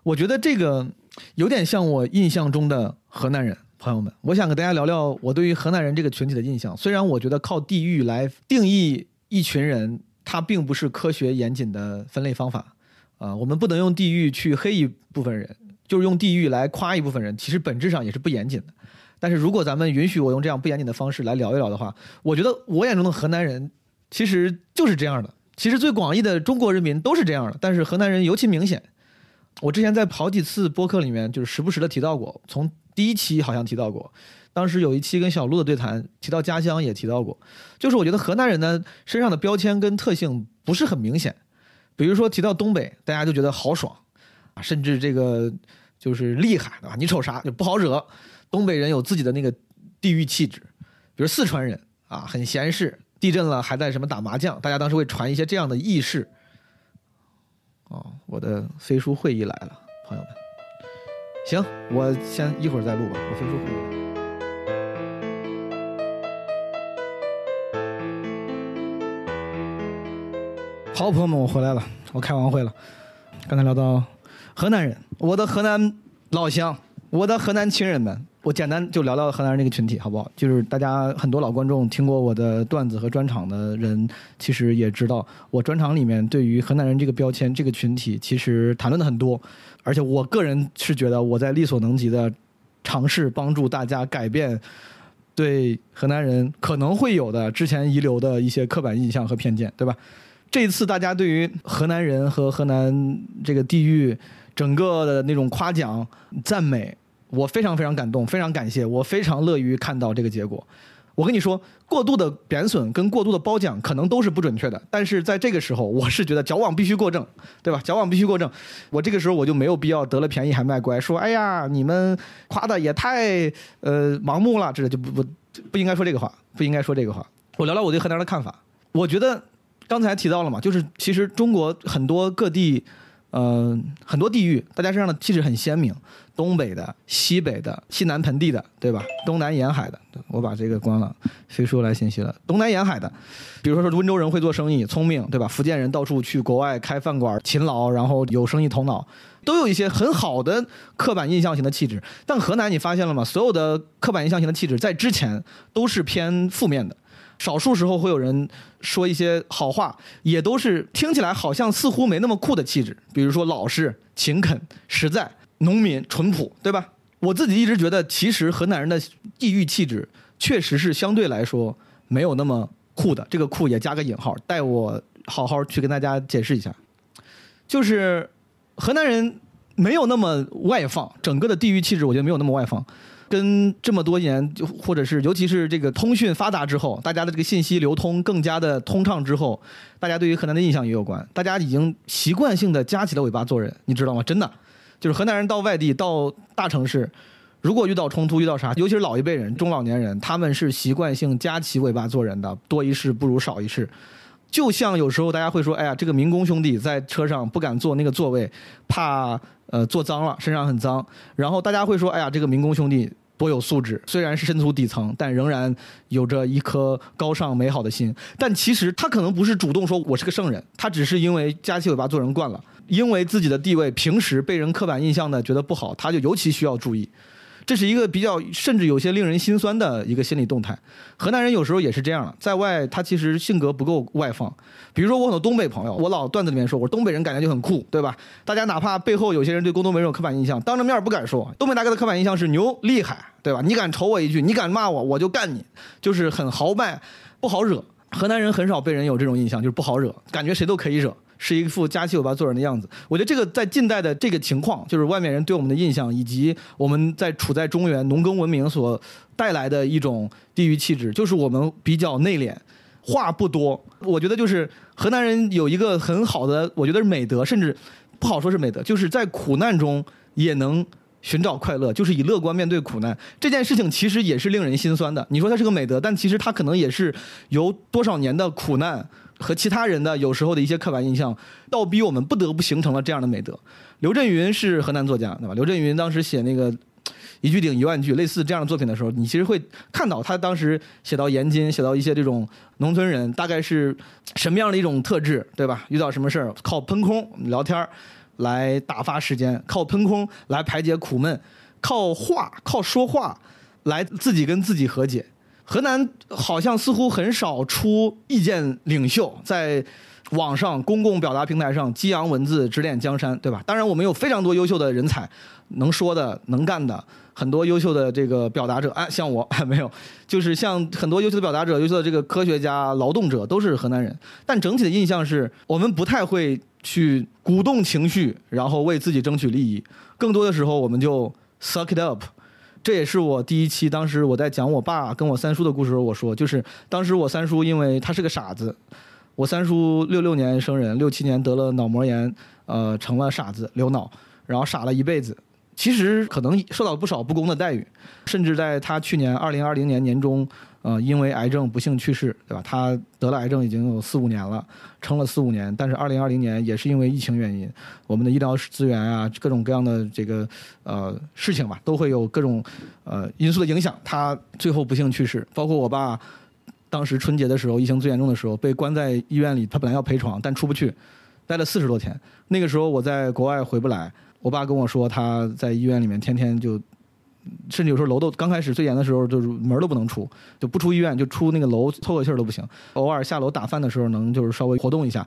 我觉得这个。有点像我印象中的河南人，朋友们，我想跟大家聊聊我对于河南人这个群体的印象。虽然我觉得靠地域来定义一群人，它并不是科学严谨的分类方法，啊，我们不能用地域去黑一部分人，就是用地域来夸一部分人，其实本质上也是不严谨的。但是如果咱们允许我用这样不严谨的方式来聊一聊的话，我觉得我眼中的河南人其实就是这样的。其实最广义的中国人民都是这样的，但是河南人尤其明显。我之前在好几次播客里面，就是时不时的提到过，从第一期好像提到过，当时有一期跟小鹿的对谈，提到家乡也提到过，就是我觉得河南人呢身上的标签跟特性不是很明显，比如说提到东北，大家就觉得豪爽，啊，甚至这个就是厉害，对吧？你瞅啥就不好惹，东北人有自己的那个地域气质，比如四川人啊很闲适，地震了还在什么打麻将，大家当时会传一些这样的轶事。哦，我的飞书会议来了，朋友们。行，我先一会儿再录吧，我飞书会议。好，朋友们，我回来了，我开完会了。刚才聊到河南人，我的河南老乡，我的河南亲人们。我简单就聊聊河南人这个群体，好不好？就是大家很多老观众听过我的段子和专场的人，其实也知道我专场里面对于河南人这个标签、这个群体，其实谈论的很多。而且我个人是觉得我在力所能及的尝试帮助大家改变对河南人可能会有的之前遗留的一些刻板印象和偏见，对吧？这一次大家对于河南人和河南这个地域整个的那种夸奖、赞美。我非常非常感动，非常感谢，我非常乐于看到这个结果。我跟你说，过度的贬损跟过度的褒奖可能都是不准确的，但是在这个时候，我是觉得矫枉必须过正，对吧？矫枉必须过正。我这个时候我就没有必要得了便宜还卖乖，说哎呀，你们夸的也太呃盲目了，这就不不不应该说这个话，不应该说这个话。我聊聊我对河南的看法。我觉得刚才提到了嘛，就是其实中国很多各地呃，很多地域大家身上的气质很鲜明，东北的、西北的、西南盆地的，对吧？东南沿海的，我把这个关了，飞书来信息了。东南沿海的，比如说温州人会做生意，聪明，对吧？福建人到处去国外开饭馆，勤劳，然后有生意头脑，都有一些很好的刻板印象型的气质。但河南你发现了吗？所有的刻板印象型的气质在之前都是偏负面的。少数时候会有人说一些好话，也都是听起来好像似乎没那么酷的气质，比如说老实、勤恳、实在、农民、淳朴，对吧？我自己一直觉得，其实河南人的地域气质确实是相对来说没有那么酷的，这个酷也加个引号。带我好好去跟大家解释一下，就是河南人没有那么外放，整个的地域气质我觉得没有那么外放。跟这么多年，就或者是尤其是这个通讯发达之后，大家的这个信息流通更加的通畅之后，大家对于河南的印象也有关。大家已经习惯性的夹起了尾巴做人，你知道吗？真的，就是河南人到外地到大城市，如果遇到冲突遇到啥，尤其是老一辈人、中老年人，他们是习惯性夹起尾巴做人的，多一事不如少一事。就像有时候大家会说，哎呀，这个民工兄弟在车上不敢坐那个座位，怕呃坐脏了，身上很脏。然后大家会说，哎呀，这个民工兄弟多有素质，虽然是身处底层，但仍然有着一颗高尚美好的心。但其实他可能不是主动说我是个圣人，他只是因为夹起尾巴做人惯了，因为自己的地位平时被人刻板印象的觉得不好，他就尤其需要注意。这是一个比较，甚至有些令人心酸的一个心理动态。河南人有时候也是这样，在外他其实性格不够外放。比如说我很多东北朋友，我老段子里面说，我说东北人感觉就很酷，对吧？大家哪怕背后有些人对东北人有刻板印象，当着面不敢说。东北大哥的刻板印象是牛厉害，对吧？你敢瞅我一句，你敢骂我，我就干你，就是很豪迈，不好惹。河南人很少被人有这种印象，就是不好惹，感觉谁都可以惹。是一副夹起尾巴做人的样子。我觉得这个在近代的这个情况，就是外面人对我们的印象，以及我们在处在中原农耕文明所带来的一种地域气质，就是我们比较内敛，话不多。我觉得就是河南人有一个很好的，我觉得是美德，甚至不好说是美德，就是在苦难中也能寻找快乐，就是以乐观面对苦难。这件事情其实也是令人心酸的。你说它是个美德，但其实它可能也是由多少年的苦难。和其他人的有时候的一些刻板印象，倒逼我们不得不形成了这样的美德。刘震云是河南作家，对吧？刘震云当时写那个“一句顶一万句”类似这样的作品的时候，你其实会看到他当时写到盐津，写到一些这种农村人大概是什么样的一种特质，对吧？遇到什么事儿靠喷空聊天来打发时间，靠喷空来排解苦闷，靠话靠说话来自己跟自己和解。河南好像似乎很少出意见领袖，在网上公共表达平台上激昂文字指点江山，对吧？当然，我们有非常多优秀的人才，能说的、能干的，很多优秀的这个表达者。哎，像我没有，就是像很多优秀的表达者、优秀的这个科学家、劳动者都是河南人。但整体的印象是我们不太会去鼓动情绪，然后为自己争取利益。更多的时候，我们就 suck it up。这也是我第一期，当时我在讲我爸跟我三叔的故事时候，我说，就是当时我三叔因为他是个傻子，我三叔六六年生人，六七年得了脑膜炎，呃，成了傻子，流脑，然后傻了一辈子。其实可能受到不少不公的待遇，甚至在他去年二零二零年年中。呃，因为癌症不幸去世，对吧？他得了癌症已经有四五年了，撑了四五年。但是二零二零年也是因为疫情原因，我们的医疗资源啊，各种各样的这个呃事情吧，都会有各种呃因素的影响。他最后不幸去世。包括我爸，当时春节的时候，疫情最严重的时候，被关在医院里。他本来要陪床，但出不去，待了四十多天。那个时候我在国外回不来，我爸跟我说他在医院里面天天就。甚至有时候楼都刚开始最严的时候，就是门都不能出，就不出医院，就出那个楼透个气儿都不行。偶尔下楼打饭的时候，能就是稍微活动一下。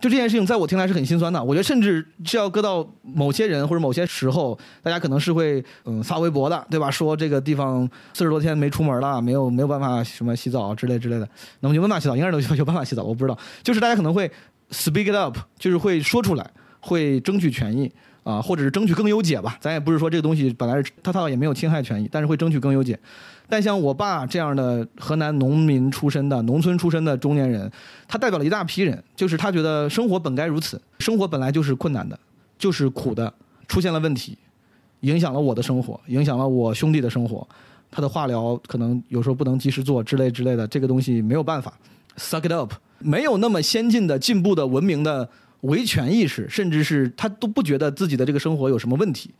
就这件事情，在我听来是很心酸的。我觉得，甚至是要搁到某些人或者某些时候，大家可能是会嗯发微博的，对吧？说这个地方四十多天没出门了，没有没有办法什么洗澡之类之类的。那么有办法洗澡，应该是有办法洗澡，我不知道。就是大家可能会 speak it up，就是会说出来，会争取权益。啊，或者是争取更优解吧，咱也不是说这个东西本来是他他也没有侵害权益，但是会争取更优解。但像我爸这样的河南农民出身的、农村出身的中年人，他代表了一大批人，就是他觉得生活本该如此，生活本来就是困难的，就是苦的，出现了问题，影响了我的生活，影响了我兄弟的生活，他的化疗可能有时候不能及时做之类之类的，这个东西没有办法，suck it up，没有那么先进的、进步的、文明的。维权意识，甚至是他都不觉得自己的这个生活有什么问题。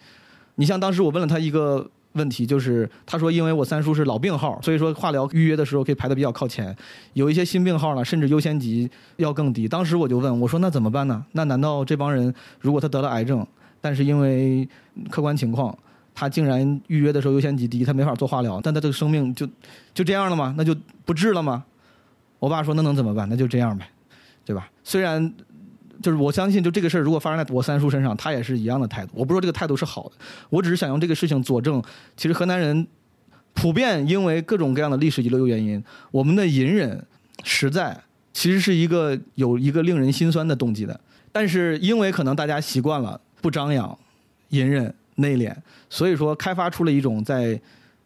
你像当时我问了他一个问题，就是他说因为我三叔是老病号，所以说化疗预约的时候可以排的比较靠前，有一些新病号呢，甚至优先级要更低。当时我就问我说那怎么办呢？那难道这帮人如果他得了癌症，但是因为客观情况，他竟然预约的时候优先级低，他没法做化疗，但他这个生命就就这样了吗？那就不治了吗？我爸说那能怎么办？那就这样呗，对吧？虽然。就是我相信，就这个事儿，如果发生在我三叔身上，他也是一样的态度。我不说这个态度是好的，我只是想用这个事情佐证，其实河南人普遍因为各种各样的历史遗留原因，我们的隐忍实在其实是一个有一个令人心酸的动机的。但是因为可能大家习惯了不张扬、隐忍、内敛，所以说开发出了一种在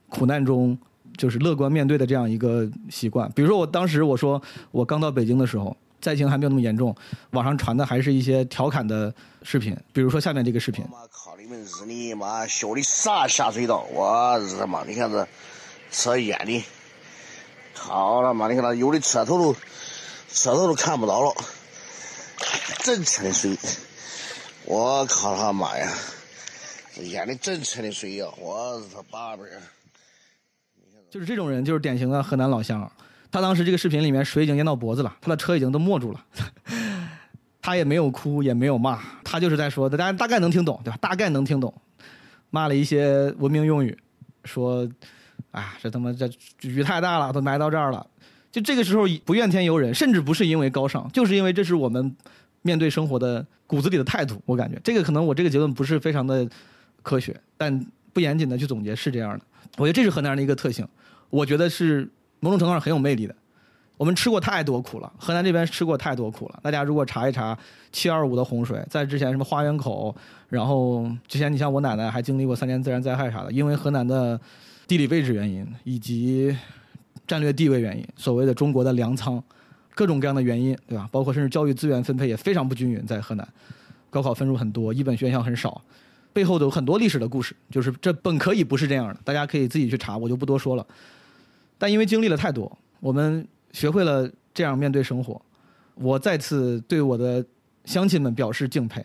苦难中就是乐观面对的这样一个习惯。比如说我当时我说我刚到北京的时候。灾情还没有那么严重，网上传的还是一些调侃的视频，比如说下面这个视频。我靠，你们日你妈修的啥下水道？我日他妈！你看这车淹的，好他妈！你看那有的车头都车头都看不到了，真沉的水！我靠他妈呀！淹的真沉的水呀！我日他爸爸呀！就是这种人，就是典型的河南老乡。他当时这个视频里面水已经淹到脖子了，他的车已经都没住了，他也没有哭也没有骂，他就是在说，大家大概能听懂，对吧？大概能听懂，骂了一些文明用语，说，啊，这他妈这雨太大了，都埋到这儿了。就这个时候不怨天尤人，甚至不是因为高尚，就是因为这是我们面对生活的骨子里的态度。我感觉这个可能我这个结论不是非常的科学，但不严谨的去总结是这样的。我觉得这是河南人的一个特性，我觉得是。某种程度上很有魅力的，我们吃过太多苦了，河南这边吃过太多苦了。大家如果查一查七二五的洪水，在之前什么花园口，然后之前你像我奶奶还经历过三年自然灾害啥的，因为河南的地理位置原因以及战略地位原因，所谓的中国的粮仓，各种各样的原因，对吧？包括甚至教育资源分配也非常不均匀，在河南，高考分数很多，一本学校很少，背后都有很多历史的故事，就是这本可以不是这样的，大家可以自己去查，我就不多说了。但因为经历了太多，我们学会了这样面对生活。我再次对我的乡亲们表示敬佩。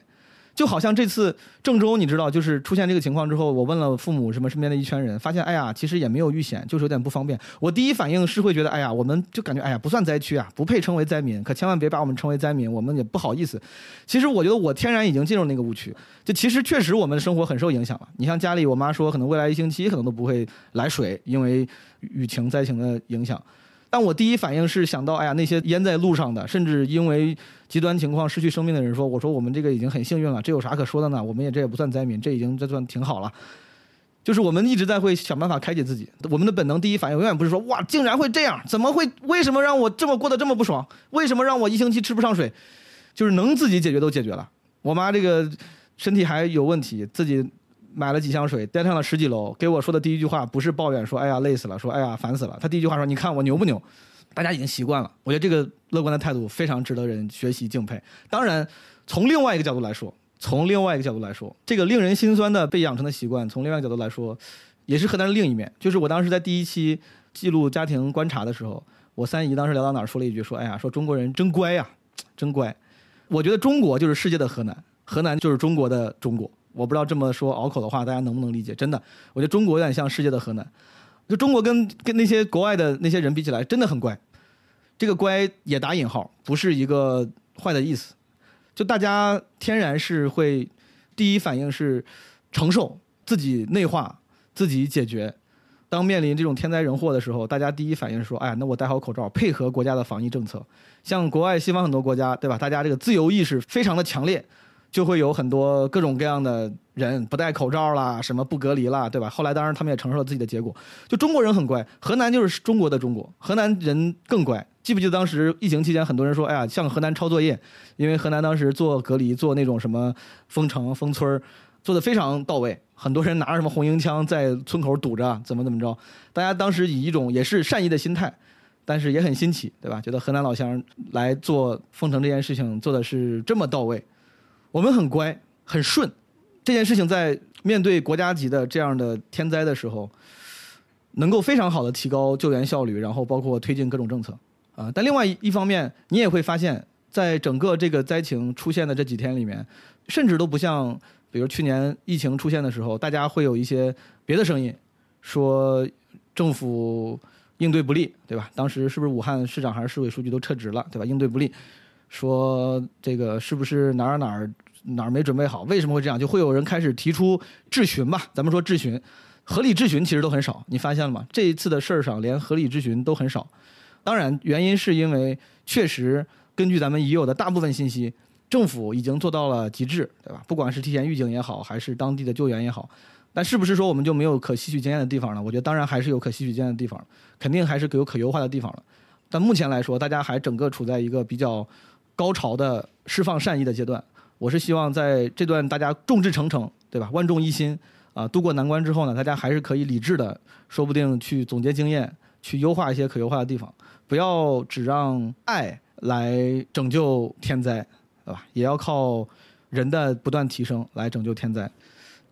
就好像这次郑州，你知道，就是出现这个情况之后，我问了父母什么身边的一圈人，发现哎呀，其实也没有遇险，就是有点不方便。我第一反应是会觉得，哎呀，我们就感觉哎呀，不算灾区啊，不配称为灾民，可千万别把我们称为灾民，我们也不好意思。其实我觉得我天然已经进入那个误区，就其实确实我们的生活很受影响了。你像家里，我妈说可能未来一星期可能都不会来水，因为雨情灾情的影响。但我第一反应是想到，哎呀，那些淹在路上的，甚至因为极端情况失去生命的人，说，我说我们这个已经很幸运了，这有啥可说的呢？我们也这也不算灾民，这已经这算挺好了。就是我们一直在会想办法开解自己，我们的本能第一反应永远不是说，哇，竟然会这样，怎么会？为什么让我这么过得这么不爽？为什么让我一星期吃不上水？就是能自己解决都解决了。我妈这个身体还有问题，自己。买了几箱水，登上了十几楼，给我说的第一句话不是抱怨，说哎呀累死了，说哎呀烦死了。他第一句话说：“你看我牛不牛？”大家已经习惯了，我觉得这个乐观的态度非常值得人学习敬佩。当然，从另外一个角度来说，从另外一个角度来说，这个令人心酸的被养成的习惯，从另外一个角度来说，也是河南的另一面。就是我当时在第一期记录家庭观察的时候，我三姨当时聊到哪儿说了一句：“说哎呀，说中国人真乖呀，真乖。”我觉得中国就是世界的河南，河南就是中国的中国。我不知道这么说拗口的话，大家能不能理解？真的，我觉得中国有点像世界的河南，就中国跟跟那些国外的那些人比起来，真的很乖。这个乖也打引号，不是一个坏的意思。就大家天然是会第一反应是承受，自己内化，自己解决。当面临这种天灾人祸的时候，大家第一反应是说：“哎，那我戴好口罩，配合国家的防疫政策。”像国外西方很多国家，对吧？大家这个自由意识非常的强烈。就会有很多各种各样的人不戴口罩啦，什么不隔离啦，对吧？后来当然他们也承受了自己的结果。就中国人很乖，河南就是中国的中国，河南人更乖。记不记得当时疫情期间，很多人说，哎呀，向河南抄作业，因为河南当时做隔离、做那种什么封城、封村做的非常到位。很多人拿着什么红缨枪在村口堵着，怎么怎么着。大家当时以一种也是善意的心态，但是也很新奇，对吧？觉得河南老乡来做封城这件事情做的是这么到位。我们很乖，很顺，这件事情在面对国家级的这样的天灾的时候，能够非常好的提高救援效率，然后包括推进各种政策啊。但另外一方面，你也会发现，在整个这个灾情出现的这几天里面，甚至都不像，比如去年疫情出现的时候，大家会有一些别的声音，说政府应对不力，对吧？当时是不是武汉市长还是市委书记都撤职了，对吧？应对不力，说这个是不是哪儿哪儿哪儿没准备好？为什么会这样？就会有人开始提出质询吧，咱们说质询，合理质询其实都很少，你发现了吗？这一次的事儿上，连合理质询都很少。当然，原因是因为确实根据咱们已有的大部分信息，政府已经做到了极致，对吧？不管是提前预警也好，还是当地的救援也好，但是不是说我们就没有可吸取经验的地方呢？我觉得当然还是有可吸取经验的地方，肯定还是有可优化的地方了。但目前来说，大家还整个处在一个比较高潮的释放善意的阶段。我是希望在这段大家众志成城，对吧？万众一心啊，渡过难关之后呢，大家还是可以理智的，说不定去总结经验，去优化一些可优化的地方。不要只让爱来拯救天灾，对吧？也要靠人的不断提升来拯救天灾。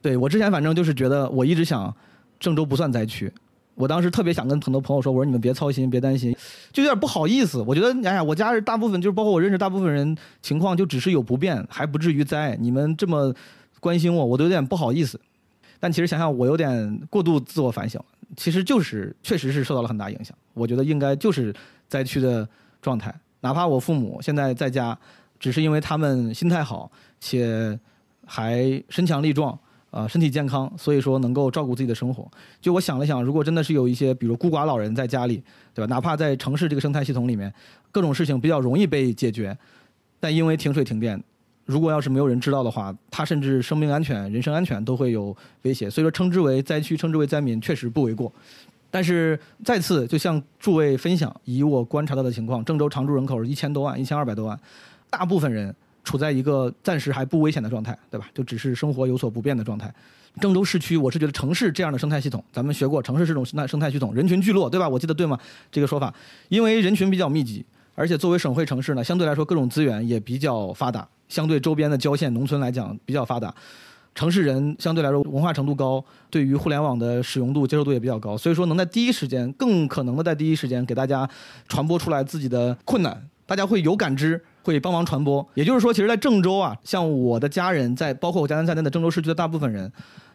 对我之前反正就是觉得，我一直想郑州不算灾区。我当时特别想跟很多朋友说，我说你们别操心，别担心，就有点不好意思。我觉得，哎呀，我家人大部分就是包括我认识大部分人情况，就只是有不便，还不至于灾。你们这么关心我，我都有点不好意思。但其实想想，我有点过度自我反省。其实就是确实是受到了很大影响。我觉得应该就是灾区的状态。哪怕我父母现在在家，只是因为他们心态好，且还身强力壮。啊，身体健康，所以说能够照顾自己的生活。就我想了想，如果真的是有一些，比如孤寡老人在家里，对吧？哪怕在城市这个生态系统里面，各种事情比较容易被解决，但因为停水停电，如果要是没有人知道的话，他甚至生命安全、人身安全都会有威胁。所以说，称之为灾区，称之为灾民，确实不为过。但是再次，就向诸位分享，以我观察到的情况，郑州常住人口是一千多万，一千二百多万，大部分人。处在一个暂时还不危险的状态，对吧？就只是生活有所不便的状态。郑州市区，我是觉得城市这样的生态系统，咱们学过，城市这种生态生态系统，人群聚落，对吧？我记得对吗？这个说法，因为人群比较密集，而且作为省会城市呢，相对来说各种资源也比较发达，相对周边的郊县农村来讲比较发达。城市人相对来说文化程度高，对于互联网的使用度接受度也比较高，所以说能在第一时间，更可能的在第一时间给大家传播出来自己的困难，大家会有感知。会帮忙传播，也就是说，其实，在郑州啊，像我的家人在，包括我家人在内的郑州市区的大部分人，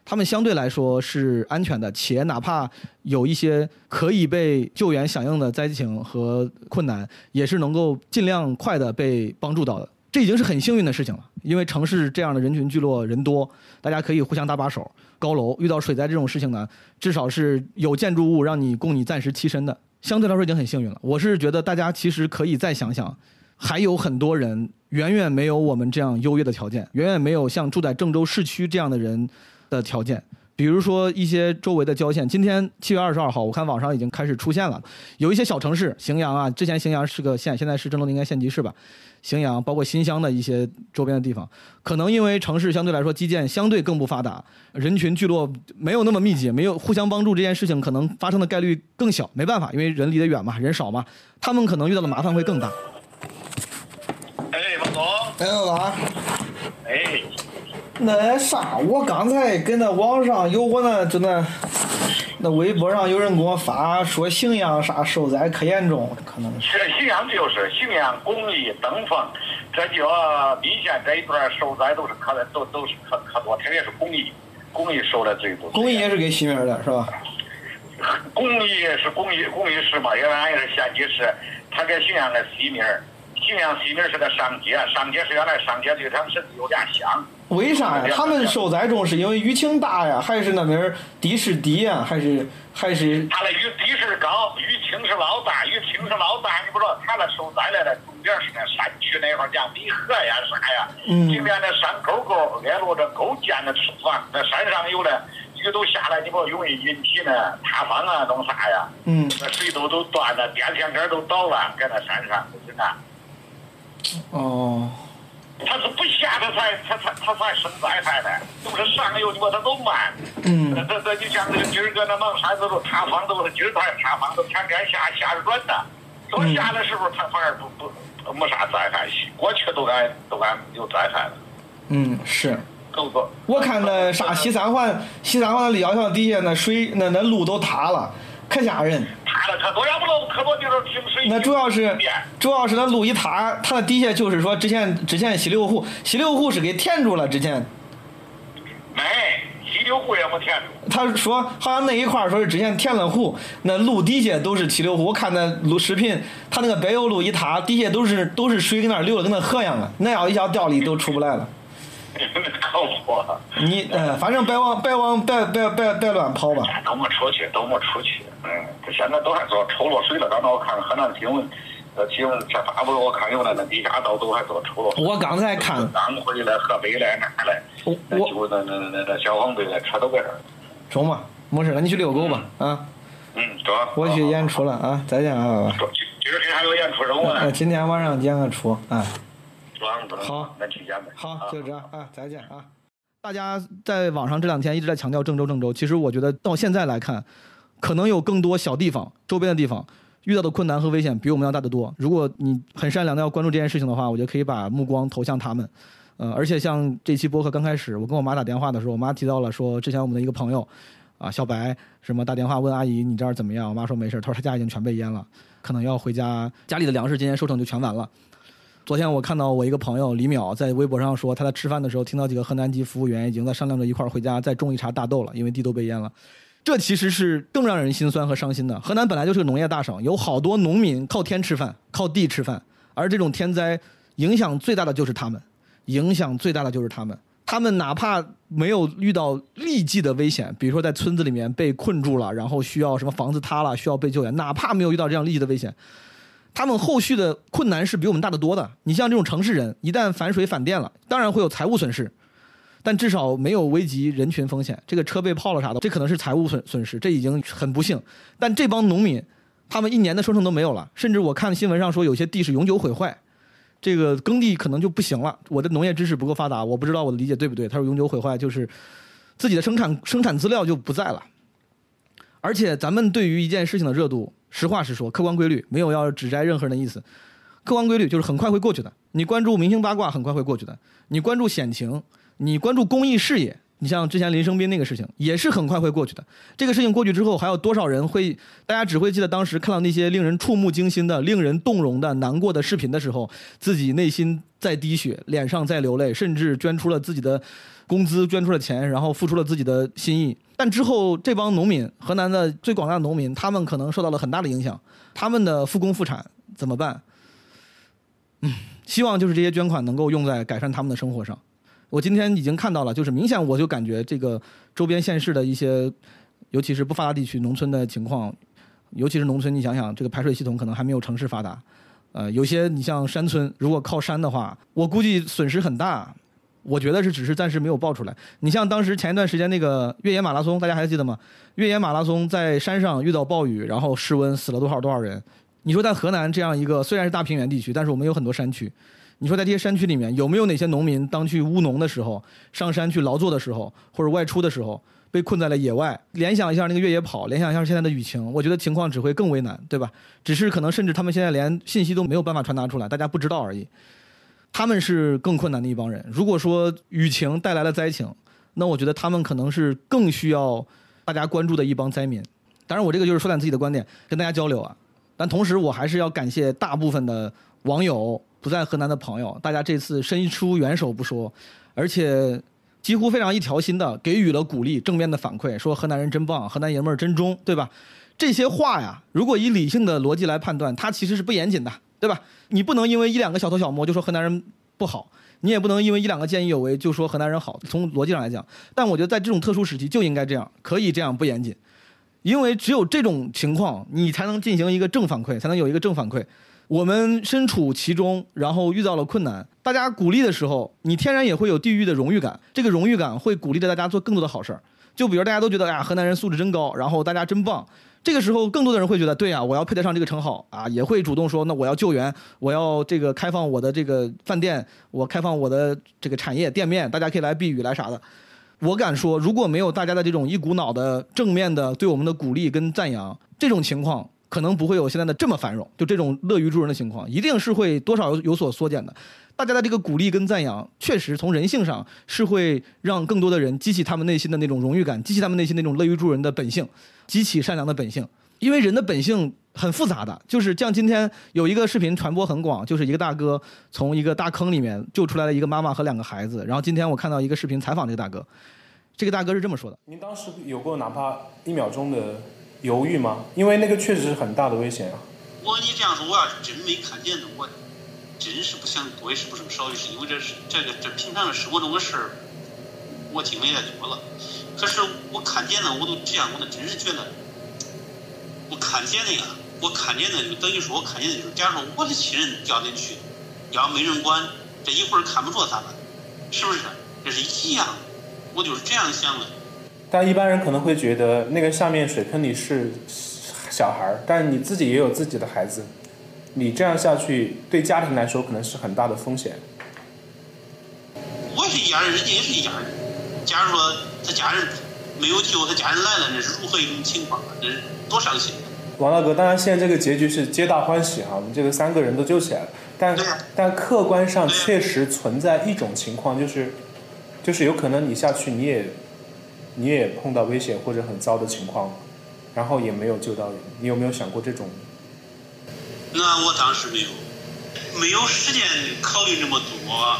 他们相对来说是安全的，且哪怕有一些可以被救援响应的灾情和困难，也是能够尽量快的被帮助到的。这已经是很幸运的事情了，因为城市这样的人群聚落人多，大家可以互相搭把手。高楼遇到水灾这种事情呢，至少是有建筑物让你供你暂时栖身的，相对来说已经很幸运了。我是觉得大家其实可以再想想。还有很多人远远没有我们这样优越的条件，远远没有像住在郑州市区这样的人的条件。比如说一些周围的郊县，今天七月二十二号，我看网上已经开始出现了，有一些小城市，荥阳啊，之前荥阳是个县，现在是郑州的应该县级市吧。荥阳包括新乡的一些周边的地方，可能因为城市相对来说基建相对更不发达，人群聚落没有那么密集，没有互相帮助这件事情可能发生的概率更小。没办法，因为人离得远嘛，人少嘛，他们可能遇到的麻烦会更大。哎，老王。哎。那啥，我刚才跟那网上有我那就那那微博上有人给我发说荥阳啥受灾可严重，可能是。荥阳就是荥阳、巩义、登封，这叫密县这一段受灾都是可都都是可可多，特别是巩义，巩义受的最多。巩义也是给西面的是吧？巩义是巩义巩义市嘛，原来也是县级市，它跟荥阳的西面。荥阳西面是个上街，上街是原来上街对他们是有点像。为啥呀？他们受灾重是因为雨情大呀，还是那边地势低呀，还是还是？他那雨地势高，雨情是老大，雨情是老大，你不知道他那受灾来的重点是那山区那块儿，像离河呀啥呀，今天那山沟沟挨着这沟建的池房，那山上有的雨都下来，你不容易引起呢塌方啊，弄啥呀？嗯。那水都都断了，电线杆都倒了，搁那山上，就是那。哦，他是不下他才他才他才生灾害的，都是上游，你把他都慢。嗯。这这就像这个今儿搁那蒙山都塌方，都是今儿才塌方，都天天下下着软的。都下的时候，他反而不不没啥灾害，过去都该都该有灾害了。嗯，是。我看那啥西三环，西三环的立交桥底下那水那那路都塌了，可吓人。塌了，可多呀，不都可多地方停水。那主要是主要是那路一塌，它的底下就是说之前之前西流湖，西流湖是给填住了之前。没，西流湖也没填住。他说好像那一块说是之前填了湖，那路底下都是西流湖。我看那录视频，他那个柏油路一塌，底下都是都是水，跟那流的跟那河一样了。那要一下掉里都出不来了。靠谱。你呃，反正别往别往别别别别乱跑吧。都没出去，都没出去。嗯，这现在都还做抽落水了。刚才我看河南新闻，呃，新闻在发布，我看有那那地下道都还做抽落。我刚才看。安徽来、河北来、哪来？我就那那那那消防队的车都搁这儿。中吧，没事了，你去遛狗吧，啊。嗯，中。我去演出了啊，再见啊，爸爸。今儿天还有演出任务呢。今天晚上演个出，啊。好，那去见呗。好，就这样啊，再见啊。大家在网上这两天一直在强调郑州，郑州。其实我觉得到现在来看，可能有更多小地方、周边的地方遇到的困难和危险比我们要大得多。如果你很善良的要关注这件事情的话，我觉得可以把目光投向他们。呃，而且像这期播客刚开始，我跟我妈打电话的时候，我妈提到了说，之前我们的一个朋友，啊，小白，什么打电话问阿姨你这儿怎么样？我妈说没事，她说她家已经全被淹了，可能要回家，家里的粮食今天收成就全完了。昨天我看到我一个朋友李淼在微博上说，他在吃饭的时候听到几个河南籍服务员已经在商量着一块儿回家再种一茬大豆了，因为地都被淹了。这其实是更让人心酸和伤心的。河南本来就是个农业大省，有好多农民靠天吃饭，靠地吃饭，而这种天灾影响最大的就是他们。影响最大的就是他们，他们哪怕没有遇到立即的危险，比如说在村子里面被困住了，然后需要什么房子塌了需要被救援，哪怕没有遇到这样立即的危险，他们后续的困难是比我们大得多的。你像这种城市人，一旦反水反电了，当然会有财务损失，但至少没有危及人群风险。这个车被泡了啥的，这可能是财务损损失，这已经很不幸。但这帮农民，他们一年的收成都没有了，甚至我看新闻上说有些地是永久毁坏。这个耕地可能就不行了。我的农业知识不够发达，我不知道我的理解对不对。他说永久毁坏就是自己的生产生产资料就不在了。而且咱们对于一件事情的热度，实话实说，客观规律没有要指摘任何人的意思。客观规律就是很快会过去的。你关注明星八卦很快会过去的。你关注险情，你关注公益事业。你像之前林生斌那个事情，也是很快会过去的。这个事情过去之后，还有多少人会？大家只会记得当时看到那些令人触目惊心的、令人动容的、难过的视频的时候，自己内心在滴血，脸上在流泪，甚至捐出了自己的工资，捐出了钱，然后付出了自己的心意。但之后，这帮农民，河南的最广大的农民，他们可能受到了很大的影响，他们的复工复产怎么办？嗯，希望就是这些捐款能够用在改善他们的生活上。我今天已经看到了，就是明显我就感觉这个周边县市的一些，尤其是不发达地区农村的情况，尤其是农村，你想想这个排水系统可能还没有城市发达，呃，有些你像山村，如果靠山的话，我估计损失很大。我觉得是只是暂时没有爆出来。你像当时前一段时间那个越野马拉松，大家还记得吗？越野马拉松在山上遇到暴雨，然后失温死了多少多少人？你说在河南这样一个虽然是大平原地区，但是我们有很多山区。你说在这些山区里面，有没有哪些农民当去务农的时候，上山去劳作的时候，或者外出的时候，被困在了野外？联想一下那个越野跑，联想一下现在的雨情，我觉得情况只会更为难，对吧？只是可能甚至他们现在连信息都没有办法传达出来，大家不知道而已。他们是更困难的一帮人。如果说雨情带来了灾情，那我觉得他们可能是更需要大家关注的一帮灾民。当然，我这个就是说点自己的观点，跟大家交流啊。但同时，我还是要感谢大部分的网友。不在河南的朋友，大家这次伸出援手不说，而且几乎非常一条心的给予了鼓励、正面的反馈，说河南人真棒，河南爷们儿真忠，对吧？这些话呀，如果以理性的逻辑来判断，它其实是不严谨的，对吧？你不能因为一两个小偷小摸就说河南人不好，你也不能因为一两个见义勇为就说河南人好。从逻辑上来讲，但我觉得在这种特殊时期就应该这样，可以这样不严谨，因为只有这种情况，你才能进行一个正反馈，才能有一个正反馈。我们身处其中，然后遇到了困难，大家鼓励的时候，你天然也会有地域的荣誉感。这个荣誉感会鼓励着大家做更多的好事儿。就比如大家都觉得，哎呀，河南人素质真高，然后大家真棒。这个时候，更多的人会觉得，对呀，我要配得上这个称号啊，也会主动说，那我要救援，我要这个开放我的这个饭店，我开放我的这个产业店面，大家可以来避雨来啥的。我敢说，如果没有大家的这种一股脑的正面的对我们的鼓励跟赞扬，这种情况。可能不会有现在的这么繁荣，就这种乐于助人的情况，一定是会多少有有所缩减的。大家的这个鼓励跟赞扬，确实从人性上是会让更多的人激起他们内心的那种荣誉感，激起他们内心那种乐于助人的本性，激起善良的本性。因为人的本性很复杂的，就是像今天有一个视频传播很广，就是一个大哥从一个大坑里面救出来了一个妈妈和两个孩子。然后今天我看到一个视频采访这个大哥，这个大哥是这么说的：您当时有过哪怕一秒钟的犹豫吗？因为那个确实是很大的危险啊。我你这样说，我要是真没看见的，我真是不想多一事不如少一事，因为这是这个这平常的生活中的事儿，我经历太多了。可是我看见了，我都这样，我都真是觉得，我看见了呀，我看见的就等于说我看见的就是，假如说我的亲人掉进去，要没人管，这一会儿看不着他们，是不是？这是一样，我就是这样想的。但一般人可能会觉得那个下面水坑里是小孩儿，但你自己也有自己的孩子，你这样下去对家庭来说可能是很大的风险。我是一家人，人家也是一家人。假如说他家人没有救，他家人来了，那是如何一种情况？那是多伤心！王大哥，当然现在这个结局是皆大欢喜哈，我们这个三个人都救起来了。但但客观上确实存在一种情况，就是就是有可能你下去你也你也碰到危险或者很糟的情况，然后也没有救到人。你有没有想过这种？那我当时没有，没有时间考虑这么多。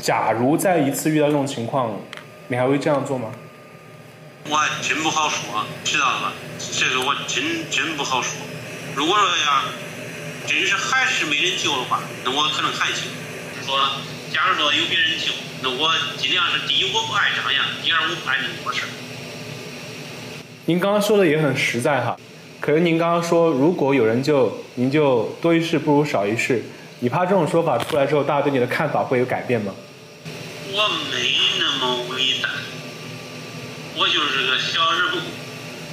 假如再一次遇到这种情况，你还会这样做吗？我还真不好说，知道了吧？这个我真真不好说。如果说呀，真是还是没人救的话，那我可能还救。说，假如说有别人救，那我尽量是第一我不爱张扬，第二我不爱那么多事儿。您刚刚说的也很实在哈，可是您刚刚说如果有人救，您就多一事不如少一事。你怕这种说法出来之后，大家对你的看法会有改变吗？我没那么伟大，我就是个小人物。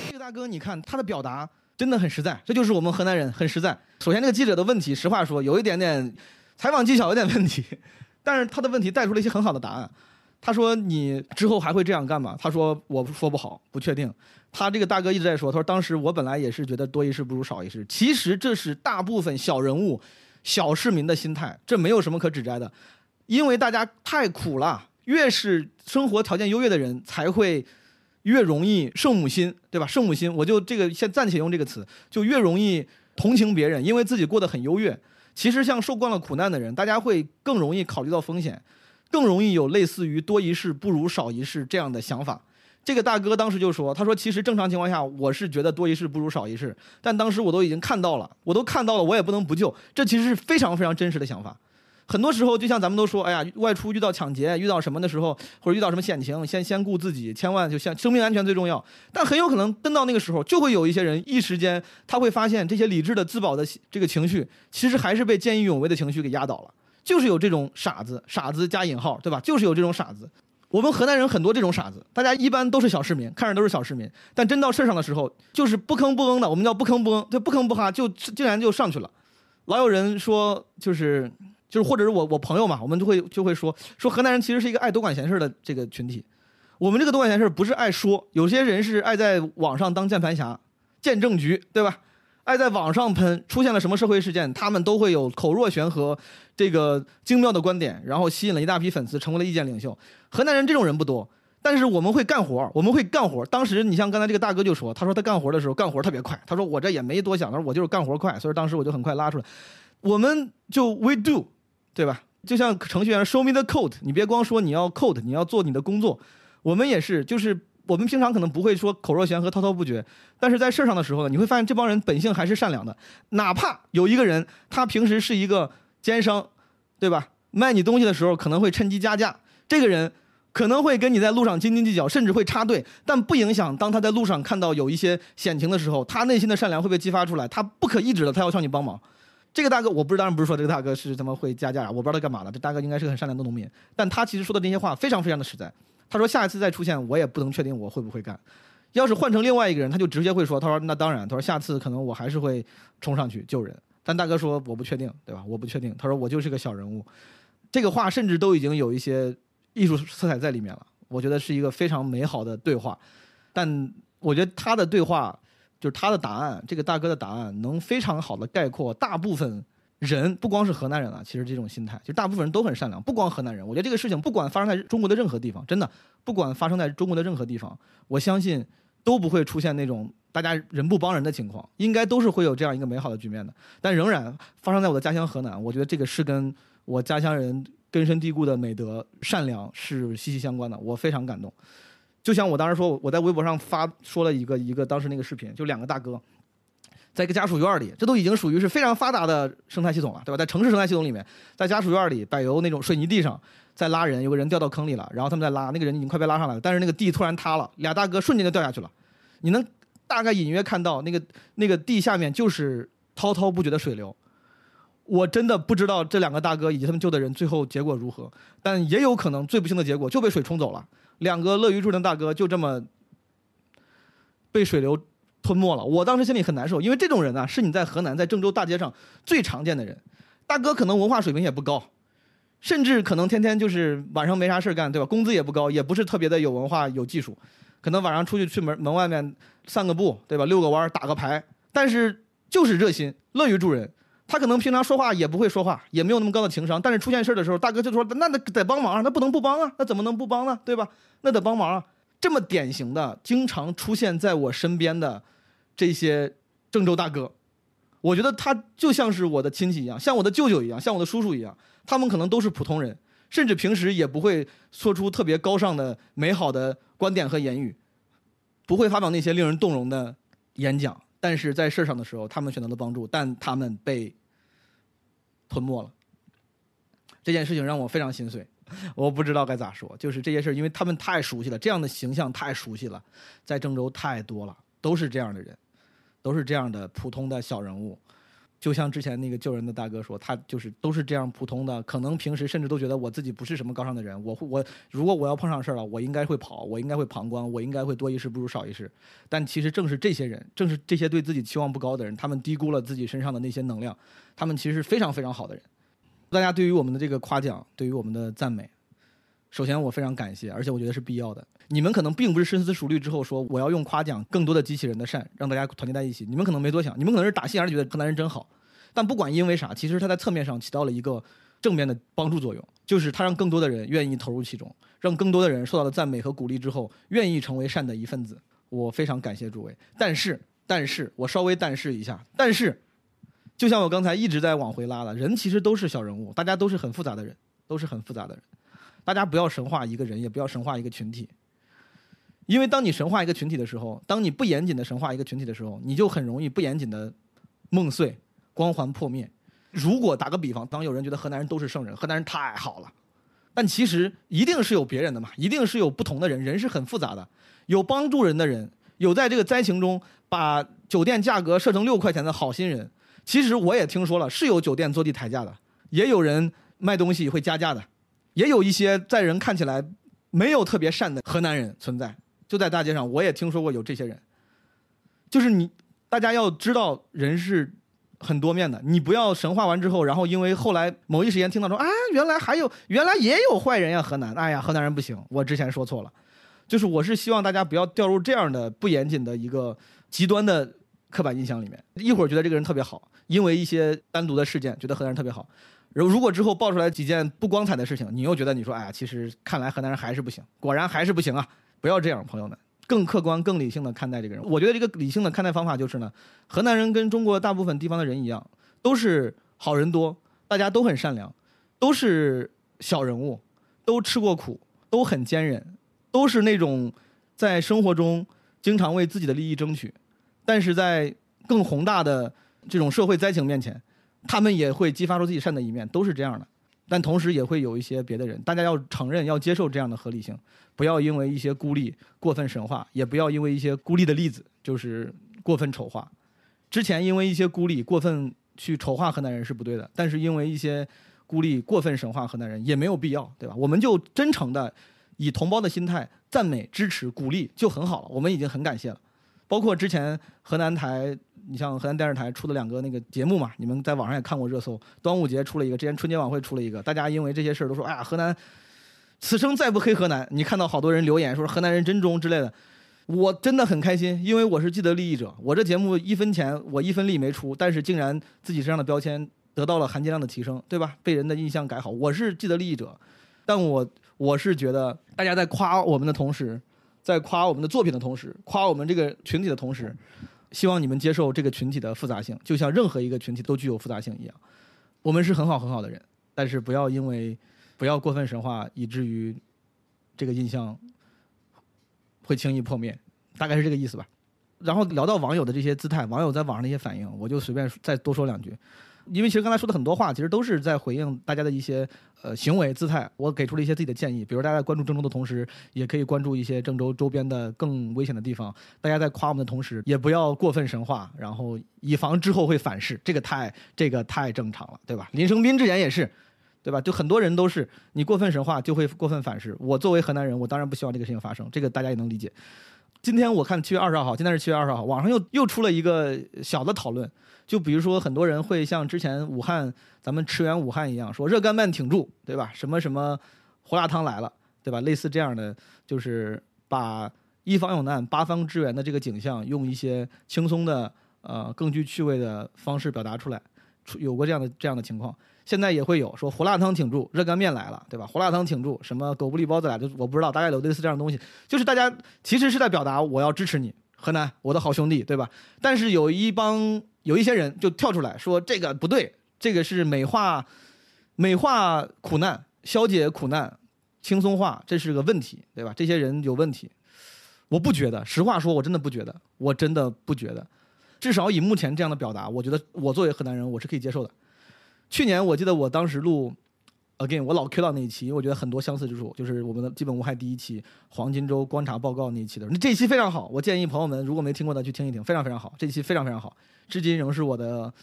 这个大哥，你看他的表达真的很实在，这就是我们河南人，很实在。首先，这个记者的问题，实话说，有一点点采访技巧有点问题，但是他的问题带出了一些很好的答案。他说：“你之后还会这样干吗？”他说：“我说不好，不确定。”他这个大哥一直在说：“他说当时我本来也是觉得多一事不如少一事，其实这是大部分小人物、小市民的心态，这没有什么可指摘的。”因为大家太苦了，越是生活条件优越的人，才会越容易圣母心，对吧？圣母心，我就这个先暂且用这个词，就越容易同情别人，因为自己过得很优越。其实像受惯了苦难的人，大家会更容易考虑到风险，更容易有类似于多一事不如少一事这样的想法。这个大哥当时就说：“他说其实正常情况下，我是觉得多一事不如少一事，但当时我都已经看到了，我都看到了，我也不能不救。这其实是非常非常真实的想法。”很多时候，就像咱们都说，哎呀，外出遇到抢劫、遇到什么的时候，或者遇到什么险情，先先顾自己，千万就先生命安全最重要。但很有可能真到那个时候，就会有一些人一时间他会发现，这些理智的自保的这个情绪，其实还是被见义勇为的情绪给压倒了。就是有这种傻子，傻子加引号，对吧？就是有这种傻子。我们河南人很多这种傻子，大家一般都是小市民，看着都是小市民，但真到事上的时候，就是不吭不嗯的。我们叫不吭不嗯，就，不吭不哈，就竟然就上去了。老有人说，就是。就是或者是我我朋友嘛，我们就会就会说说河南人其实是一个爱多管闲事的这个群体。我们这个多管闲事不是爱说，有些人是爱在网上当键盘侠，见证局，对吧？爱在网上喷，出现了什么社会事件，他们都会有口若悬河、这个精妙的观点，然后吸引了一大批粉丝，成为了意见领袖。河南人这种人不多，但是我们会干活，我们会干活。当时你像刚才这个大哥就说，他说他干活的时候干活特别快，他说我这也没多想，他说我就是干活快，所以当时我就很快拉出来。我们就 we do。对吧？就像程序员，show me the code，你别光说你要 code，你要做你的工作。我们也是，就是我们平常可能不会说口若悬河、滔滔不绝，但是在事儿上的时候呢，你会发现这帮人本性还是善良的。哪怕有一个人，他平时是一个奸商，对吧？卖你东西的时候可能会趁机加价，这个人可能会跟你在路上斤斤计较，甚至会插队，但不影响当他在路上看到有一些险情的时候，他内心的善良会被激发出来，他不可抑制的，他要向你帮忙。这个大哥，我不是当然不是说这个大哥是他妈会加价啊，我不知道他干嘛的。这大哥应该是个很善良的农民，但他其实说的那些话非常非常的实在。他说下一次再出现，我也不能确定我会不会干。要是换成另外一个人，他就直接会说，他说那当然，他说下次可能我还是会冲上去救人。但大哥说我不确定，对吧？我不确定。他说我就是个小人物。这个话甚至都已经有一些艺术色彩在里面了。我觉得是一个非常美好的对话。但我觉得他的对话。就是他的答案，这个大哥的答案能非常好的概括大部分人，不光是河南人啊，其实这种心态，就大部分人都很善良，不光河南人。我觉得这个事情不管发生在中国的任何地方，真的不管发生在中国的任何地方，我相信都不会出现那种大家人不帮人的情况，应该都是会有这样一个美好的局面的。但仍然发生在我的家乡河南，我觉得这个是跟我家乡人根深蒂固的美德、善良是息息相关的。我非常感动。就像我当时说，我在微博上发说了一个一个当时那个视频，就两个大哥，在一个家属院里，这都已经属于是非常发达的生态系统了，对吧？在城市生态系统里面，在家属院里柏油那种水泥地上在拉人，有个人掉到坑里了，然后他们在拉，那个人已经快被拉上来了，但是那个地突然塌了，俩大哥瞬间就掉下去了。你能大概隐约看到那个那个地下面就是滔滔不绝的水流。我真的不知道这两个大哥以及他们救的人最后结果如何，但也有可能最不幸的结果就被水冲走了。两个乐于助人大哥就这么被水流吞没了。我当时心里很难受，因为这种人啊，是你在河南在郑州大街上最常见的人。大哥可能文化水平也不高，甚至可能天天就是晚上没啥事干，对吧？工资也不高，也不是特别的有文化有技术，可能晚上出去去门门外面散个步，对吧？遛个弯打个牌，但是就是热心，乐于助人。他可能平常说话也不会说话，也没有那么高的情商，但是出现事儿的时候，大哥就说：“那得得帮忙啊，那不能不帮啊，那怎么能不帮呢？对吧？那得帮忙啊！”这么典型的，经常出现在我身边的这些郑州大哥，我觉得他就像是我的亲戚一样，像我的舅舅一样，像我的叔叔一样。他们可能都是普通人，甚至平时也不会说出特别高尚的、美好的观点和言语，不会发表那些令人动容的演讲。但是在事儿上的时候，他们选择了帮助，但他们被吞没了。这件事情让我非常心碎，我不知道该咋说。就是这些事因为他们太熟悉了，这样的形象太熟悉了，在郑州太多了，都是这样的人，都是这样的普通的小人物。就像之前那个救人的大哥说，他就是都是这样普通的，可能平时甚至都觉得我自己不是什么高尚的人。我我如果我要碰上事儿了，我应该会跑，我应该会旁观，我应该会多一事不如少一事。但其实正是这些人，正是这些对自己期望不高的人，他们低估了自己身上的那些能量。他们其实是非常非常好的人。大家对于我们的这个夸奖，对于我们的赞美，首先我非常感谢，而且我觉得是必要的。你们可能并不是深思熟虑之后说我要用夸奖更多的机器人的善，让大家团结在一起。你们可能没多想，你们可能是打心眼里觉得河南人真好。但不管因为啥，其实他在侧面上起到了一个正面的帮助作用，就是他让更多的人愿意投入其中，让更多的人受到了赞美和鼓励之后，愿意成为善的一份子。我非常感谢诸位。但是，但是我稍微但是一下，但是，就像我刚才一直在往回拉了，人其实都是小人物，大家都是很复杂的人，都是很复杂的人。大家不要神化一个人，也不要神化一个群体，因为当你神化一个群体的时候，当你不严谨的神化一个群体的时候，你就很容易不严谨的梦碎。光环破灭。如果打个比方，当有人觉得河南人都是圣人，河南人太好了，但其实一定是有别人的嘛，一定是有不同的人。人是很复杂的，有帮助人的人，有在这个灾情中把酒店价格设成六块钱的好心人。其实我也听说了，是有酒店坐地抬价的，也有人卖东西会加价的，也有一些在人看起来没有特别善的河南人存在。就在大街上，我也听说过有这些人。就是你，大家要知道，人是。很多面的，你不要神话完之后，然后因为后来某一时间听到说啊，原来还有，原来也有坏人呀，河南，哎呀，河南人不行，我之前说错了，就是我是希望大家不要掉入这样的不严谨的一个极端的刻板印象里面，一会儿觉得这个人特别好，因为一些单独的事件觉得河南人特别好，如如果之后爆出来几件不光彩的事情，你又觉得你说哎呀，其实看来河南人还是不行，果然还是不行啊，不要这样，朋友们。更客观、更理性的看待这个人，我觉得这个理性的看待方法就是呢，河南人跟中国大部分地方的人一样，都是好人多，大家都很善良，都是小人物，都吃过苦，都很坚韧，都是那种在生活中经常为自己的利益争取，但是在更宏大的这种社会灾情面前，他们也会激发出自己善的一面，都是这样的。但同时也会有一些别的人，大家要承认、要接受这样的合理性，不要因为一些孤立过分神话，也不要因为一些孤立的例子就是过分丑化。之前因为一些孤立过分去丑化河南人是不对的，但是因为一些孤立过分神话河南人也没有必要，对吧？我们就真诚的以同胞的心态赞美、支持、鼓励就很好了，我们已经很感谢了。包括之前河南台。你像河南电视台出的两个那个节目嘛，你们在网上也看过热搜。端午节出了一个，之前春节晚会出了一个，大家因为这些事儿都说：“哎呀，河南此生再不黑河南。”你看到好多人留言说河南人真忠之类的，我真的很开心，因为我是既得利益者。我这节目一分钱我一分力没出，但是竟然自己身上的标签得到了含金量的提升，对吧？被人的印象改好，我是既得利益者。但我我是觉得大家在夸我们的同时，在夸我们的作品的同时，夸我们这个群体的同时，希望你们接受这个群体的复杂性，就像任何一个群体都具有复杂性一样。我们是很好很好的人，但是不要因为不要过分神话，以至于这个印象会轻易破灭，大概是这个意思吧。然后聊到网友的这些姿态，网友在网上的一些反应，我就随便再多说两句。因为其实刚才说的很多话，其实都是在回应大家的一些呃行为姿态。我给出了一些自己的建议，比如大家在关注郑州的同时，也可以关注一些郑州周边的更危险的地方。大家在夸我们的同时，也不要过分神话，然后以防之后会反噬。这个太这个太正常了，对吧？林生斌之言也是，对吧？就很多人都是你过分神话就会过分反噬。我作为河南人，我当然不希望这个事情发生，这个大家也能理解。今天我看七月二十二号，今天是七月二十号，网上又又出了一个小的讨论，就比如说很多人会像之前武汉咱们驰援武汉一样，说热干面挺住，对吧？什么什么胡辣汤来了，对吧？类似这样的，就是把一方有难八方支援的这个景象，用一些轻松的呃更具趣味的方式表达出来，有过这样的这样的情况。现在也会有说胡辣汤挺住，热干面来了，对吧？胡辣汤挺住，什么狗不理包子来就我不知道，大概有类似这样的东西，就是大家其实是在表达我要支持你，河南，我的好兄弟，对吧？但是有一帮有一些人就跳出来说这个不对，这个是美化美化苦难，消解苦难，轻松化，这是个问题，对吧？这些人有问题，我不觉得，实话说，我真的不觉得，我真的不觉得，至少以目前这样的表达，我觉得我作为河南人，我是可以接受的。去年我记得我当时录，again 我老 Q 到那一期，因为我觉得很多相似之处，就是我们的基本无害第一期黄金周观察报告那一期的。那这一期非常好，我建议朋友们如果没听过的去听一听，非常非常好。这一期非常非常好，至今仍是我的，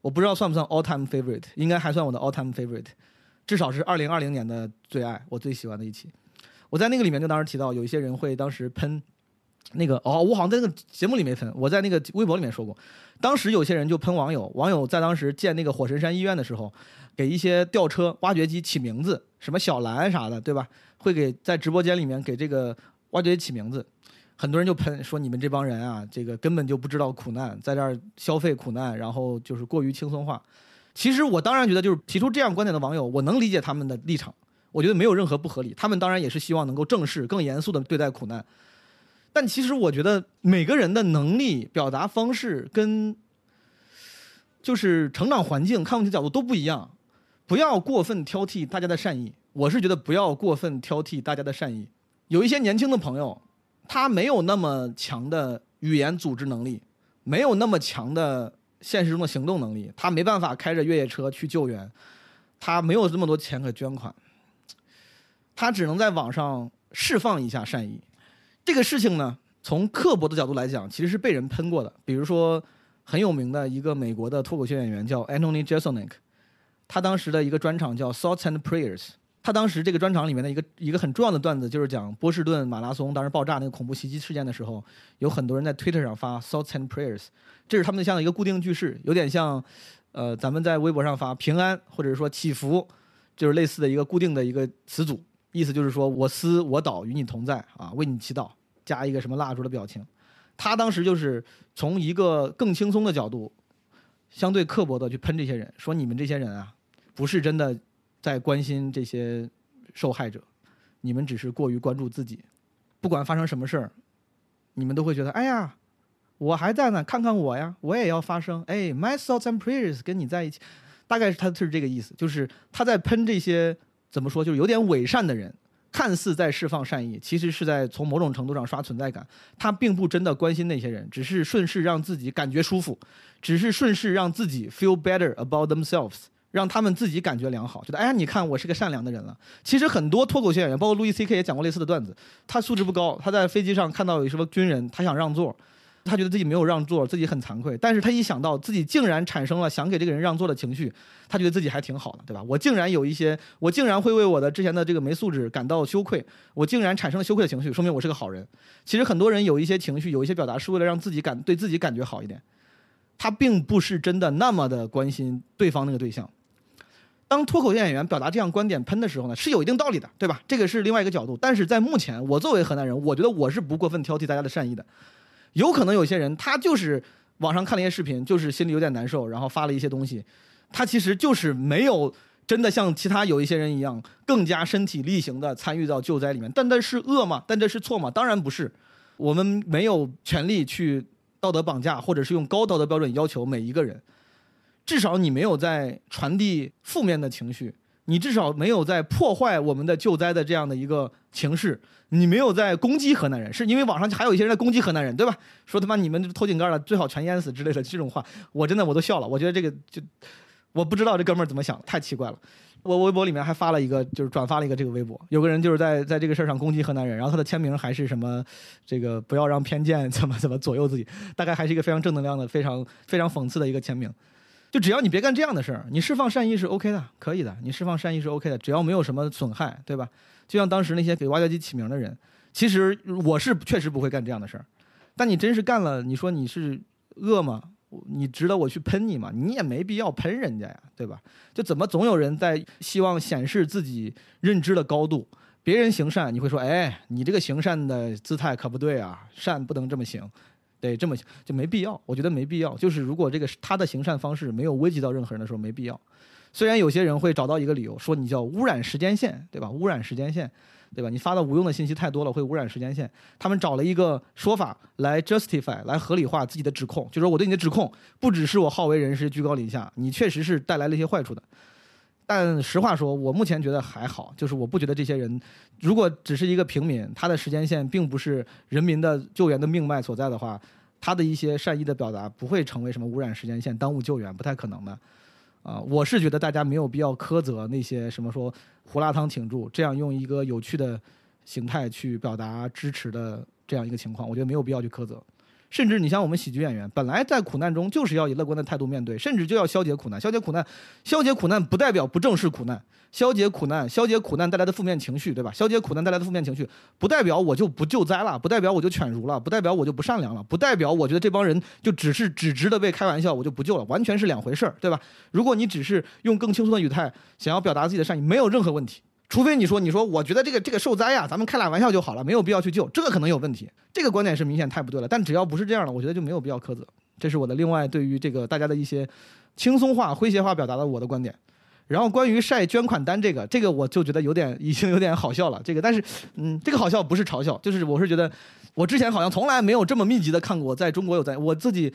我不知道算不算 all time favorite，应该还算我的 all time favorite，至少是二零二零年的最爱，我最喜欢的一期。我在那个里面就当时提到，有一些人会当时喷。那个哦，我好像在那个节目里没喷，我在那个微博里面说过。当时有些人就喷网友，网友在当时建那个火神山医院的时候，给一些吊车、挖掘机起名字，什么小蓝啥的，对吧？会给在直播间里面给这个挖掘机起名字，很多人就喷说你们这帮人啊，这个根本就不知道苦难，在这儿消费苦难，然后就是过于轻松化。其实我当然觉得，就是提出这样观点的网友，我能理解他们的立场，我觉得没有任何不合理。他们当然也是希望能够正视、更严肃的对待苦难。但其实我觉得每个人的能力、表达方式跟就是成长环境、看问题角度都不一样，不要过分挑剔大家的善意。我是觉得不要过分挑剔大家的善意。有一些年轻的朋友，他没有那么强的语言组织能力，没有那么强的现实中的行动能力，他没办法开着越野车去救援，他没有这么多钱可捐款，他只能在网上释放一下善意。这个事情呢，从刻薄的角度来讲，其实是被人喷过的。比如说，很有名的一个美国的脱口秀演员叫 Anthony Jeselnik，他当时的一个专场叫 Thoughts and Prayers。他当时这个专场里面的一个一个很重要的段子，就是讲波士顿马拉松当时爆炸那个恐怖袭击事件的时候，有很多人在 Twitter 上发 Thoughts and Prayers，这是他们的像一个固定句式，有点像，呃，咱们在微博上发平安或者说祈福，就是类似的一个固定的一个词组。意思就是说，我思我祷与你同在啊，为你祈祷，加一个什么蜡烛的表情。他当时就是从一个更轻松的角度，相对刻薄的去喷这些人，说你们这些人啊，不是真的在关心这些受害者，你们只是过于关注自己。不管发生什么事儿，你们都会觉得，哎呀，我还在呢，看看我呀，我也要发声。哎，my thoughts and prayers 跟你在一起，大概是他是这个意思，就是他在喷这些。怎么说？就是有点伪善的人，看似在释放善意，其实是在从某种程度上刷存在感。他并不真的关心那些人，只是顺势让自己感觉舒服，只是顺势让自己 feel better about themselves，让他们自己感觉良好，觉得哎呀，你看我是个善良的人了。其实很多脱口秀演员，包括路易 C K 也讲过类似的段子。他素质不高，他在飞机上看到有什么军人，他想让座。他觉得自己没有让座，自己很惭愧。但是他一想到自己竟然产生了想给这个人让座的情绪，他觉得自己还挺好的，对吧？我竟然有一些，我竟然会为我的之前的这个没素质感到羞愧，我竟然产生了羞愧的情绪，说明我是个好人。其实很多人有一些情绪，有一些表达，是为了让自己感对自己感觉好一点。他并不是真的那么的关心对方那个对象。当脱口秀演员表达这样观点喷的时候呢，是有一定道理的，对吧？这个是另外一个角度。但是在目前，我作为河南人，我觉得我是不过分挑剔大家的善意的。有可能有些人他就是网上看了一些视频，就是心里有点难受，然后发了一些东西，他其实就是没有真的像其他有一些人一样，更加身体力行的参与到救灾里面。但这是恶吗？但这是错吗？当然不是。我们没有权利去道德绑架，或者是用高道德标准要求每一个人。至少你没有在传递负面的情绪，你至少没有在破坏我们的救灾的这样的一个情势，你没有在攻击河南人，是因为网上还有一些人在攻击河南人，对吧？说他妈你们偷井盖了，最好全淹死之类的这种话，我真的我都笑了。我觉得这个就我不知道这哥们儿怎么想，太奇怪了。我微博里面还发了一个，就是转发了一个这个微博，有个人就是在在这个事儿上攻击河南人，然后他的签名还是什么，这个不要让偏见怎么怎么左右自己，大概还是一个非常正能量的、非常非常讽刺的一个签名。就只要你别干这样的事儿，你释放善意是 OK 的，可以的。你释放善意是 OK 的，只要没有什么损害，对吧？就像当时那些给挖掘机起名的人，其实我是确实不会干这样的事儿。但你真是干了，你说你是恶吗？你值得我去喷你吗？你也没必要喷人家呀，对吧？就怎么总有人在希望显示自己认知的高度？别人行善，你会说，哎，你这个行善的姿态可不对啊，善不能这么行。对，这么就没必要，我觉得没必要。就是如果这个他的行善方式没有危及到任何人的时候，没必要。虽然有些人会找到一个理由说你叫污染时间线，对吧？污染时间线，对吧？你发的无用的信息太多了，会污染时间线。他们找了一个说法来 justify，来合理化自己的指控，就说我对你的指控不只是我好为人师、居高临下，你确实是带来了一些坏处的。但实话说，我目前觉得还好，就是我不觉得这些人，如果只是一个平民，他的时间线并不是人民的救援的命脉所在的话，他的一些善意的表达不会成为什么污染时间线、耽误救援，不太可能的。啊，我是觉得大家没有必要苛责那些什么说胡辣汤挺住，这样用一个有趣的形态去表达支持的这样一个情况，我觉得没有必要去苛责。甚至你像我们喜剧演员，本来在苦难中就是要以乐观的态度面对，甚至就要消解苦难。消解苦难，消解苦难不代表不正视苦难。消解苦难，消解苦难带来的负面情绪，对吧？消解苦难带来的负面情绪，不代表我就不救灾了，不代表我就犬儒了，不代表我就不善良了，不代表我觉得这帮人就只是只值得被开玩笑，我就不救了，完全是两回事儿，对吧？如果你只是用更轻松的语态想要表达自己的善意，没有任何问题。除非你说，你说我觉得这个这个受灾呀，咱们开俩玩笑就好了，没有必要去救，这个可能有问题。这个观点是明显太不对了。但只要不是这样的，我觉得就没有必要苛责。这是我的另外对于这个大家的一些轻松化、诙谐化表达的我的观点。然后关于晒捐款单这个，这个我就觉得有点已经有点好笑了。这个，但是嗯，这个好笑不是嘲笑，就是我是觉得我之前好像从来没有这么密集的看过在中国有灾，我自己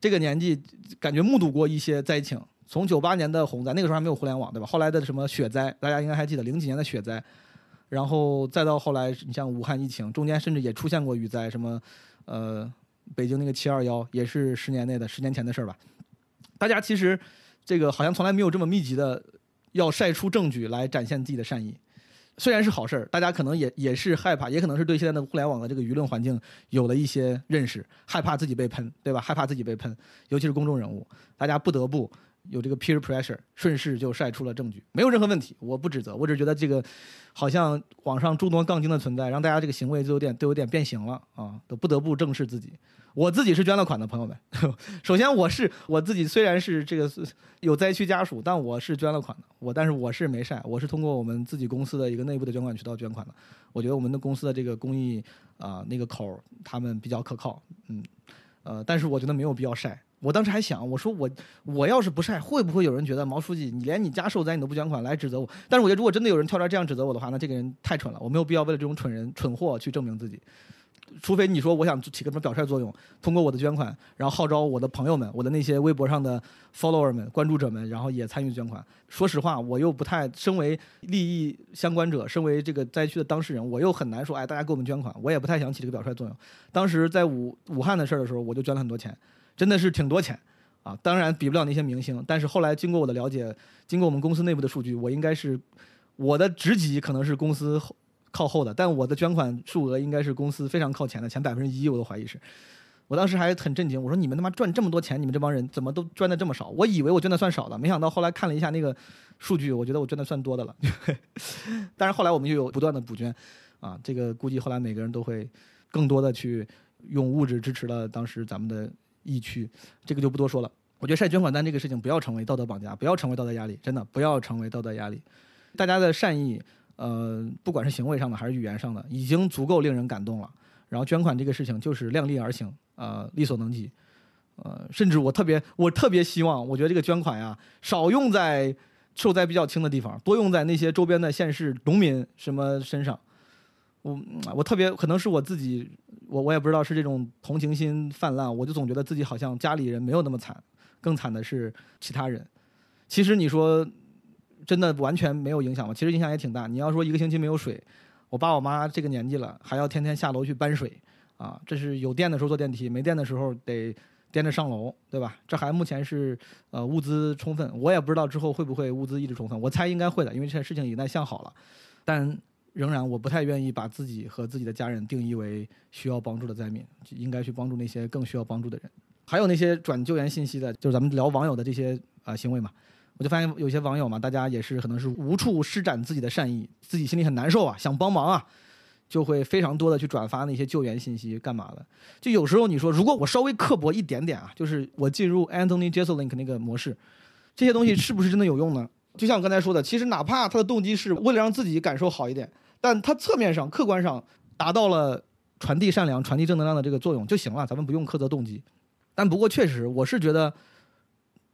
这个年纪感觉目睹过一些灾情。从九八年的洪灾，那个时候还没有互联网，对吧？后来的什么雪灾，大家应该还记得零几年的雪灾，然后再到后来，你像武汉疫情，中间甚至也出现过雨灾，什么，呃，北京那个七二幺也是十年内的十年前的事儿吧。大家其实这个好像从来没有这么密集的要晒出证据来展现自己的善意，虽然是好事儿，大家可能也也是害怕，也可能是对现在的互联网的这个舆论环境有了一些认识，害怕自己被喷，对吧？害怕自己被喷，尤其是公众人物，大家不得不。有这个 peer pressure，顺势就晒出了证据，没有任何问题，我不指责，我只觉得这个好像网上诸多杠精的存在，让大家这个行为就有点都有点变形了啊，都不得不正视自己。我自己是捐了款的朋友们，首先我是我自己虽然是这个有灾区家属，但我是捐了款的，我但是我是没晒，我是通过我们自己公司的一个内部的捐款渠道捐款的。我觉得我们的公司的这个公益啊那个口他们比较可靠，嗯，呃，但是我觉得没有必要晒。我当时还想，我说我我要是不晒，会不会有人觉得毛书记你连你家受灾你都不捐款来指责我？但是我觉得如果真的有人跳出来这样指责我的话，那这个人太蠢了，我没有必要为了这种蠢人蠢货去证明自己。除非你说我想起个什么表率作用，通过我的捐款，然后号召我的朋友们，我的那些微博上的 follower 们、关注者们，然后也参与捐款。说实话，我又不太身为利益相关者，身为这个灾区的当事人，我又很难说，哎，大家给我们捐款，我也不太想起这个表率作用。当时在武武汉的事儿的时候，我就捐了很多钱。真的是挺多钱，啊，当然比不了那些明星。但是后来经过我的了解，经过我们公司内部的数据，我应该是我的职级可能是公司靠后的，但我的捐款数额应该是公司非常靠前的前百分之一，我都怀疑是。我当时还很震惊，我说你们他妈赚这么多钱，你们这帮人怎么都捐的这么少？我以为我捐的算少的，没想到后来看了一下那个数据，我觉得我捐的算多的了。但是后来我们又有不断的补捐，啊，这个估计后来每个人都会更多的去用物质支持了当时咱们的。疫区，这个就不多说了。我觉得晒捐款单这个事情不要成为道德绑架，不要成为道德压力，真的不要成为道德压力。大家的善意，呃，不管是行为上的还是语言上的，已经足够令人感动了。然后捐款这个事情就是量力而行，呃，力所能及。呃，甚至我特别，我特别希望，我觉得这个捐款呀，少用在受灾比较轻的地方，多用在那些周边的县市农民什么身上。我我特别可能是我自己，我我也不知道是这种同情心泛滥，我就总觉得自己好像家里人没有那么惨，更惨的是其他人。其实你说真的完全没有影响吗？其实影响也挺大。你要说一个星期没有水，我爸我妈这个年纪了，还要天天下楼去搬水啊，这是有电的时候坐电梯，没电的时候得颠着上楼，对吧？这还目前是呃物资充分，我也不知道之后会不会物资一直充分，我猜应该会的，因为这件事情已经在向好了，但。仍然，我不太愿意把自己和自己的家人定义为需要帮助的灾民，应该去帮助那些更需要帮助的人。还有那些转救援信息的，就是咱们聊网友的这些啊行为嘛，我就发现有些网友嘛，大家也是可能是无处施展自己的善意，自己心里很难受啊，想帮忙啊，就会非常多的去转发那些救援信息，干嘛的？就有时候你说，如果我稍微刻薄一点点啊，就是我进入 Anthony Jeselnik 那个模式，这些东西是不是真的有用呢？就像我刚才说的，其实哪怕他的动机是为了让自己感受好一点。但它侧面上、客观上达到了传递善良、传递正能量的这个作用就行了，咱们不用苛责动机。但不过确实，我是觉得，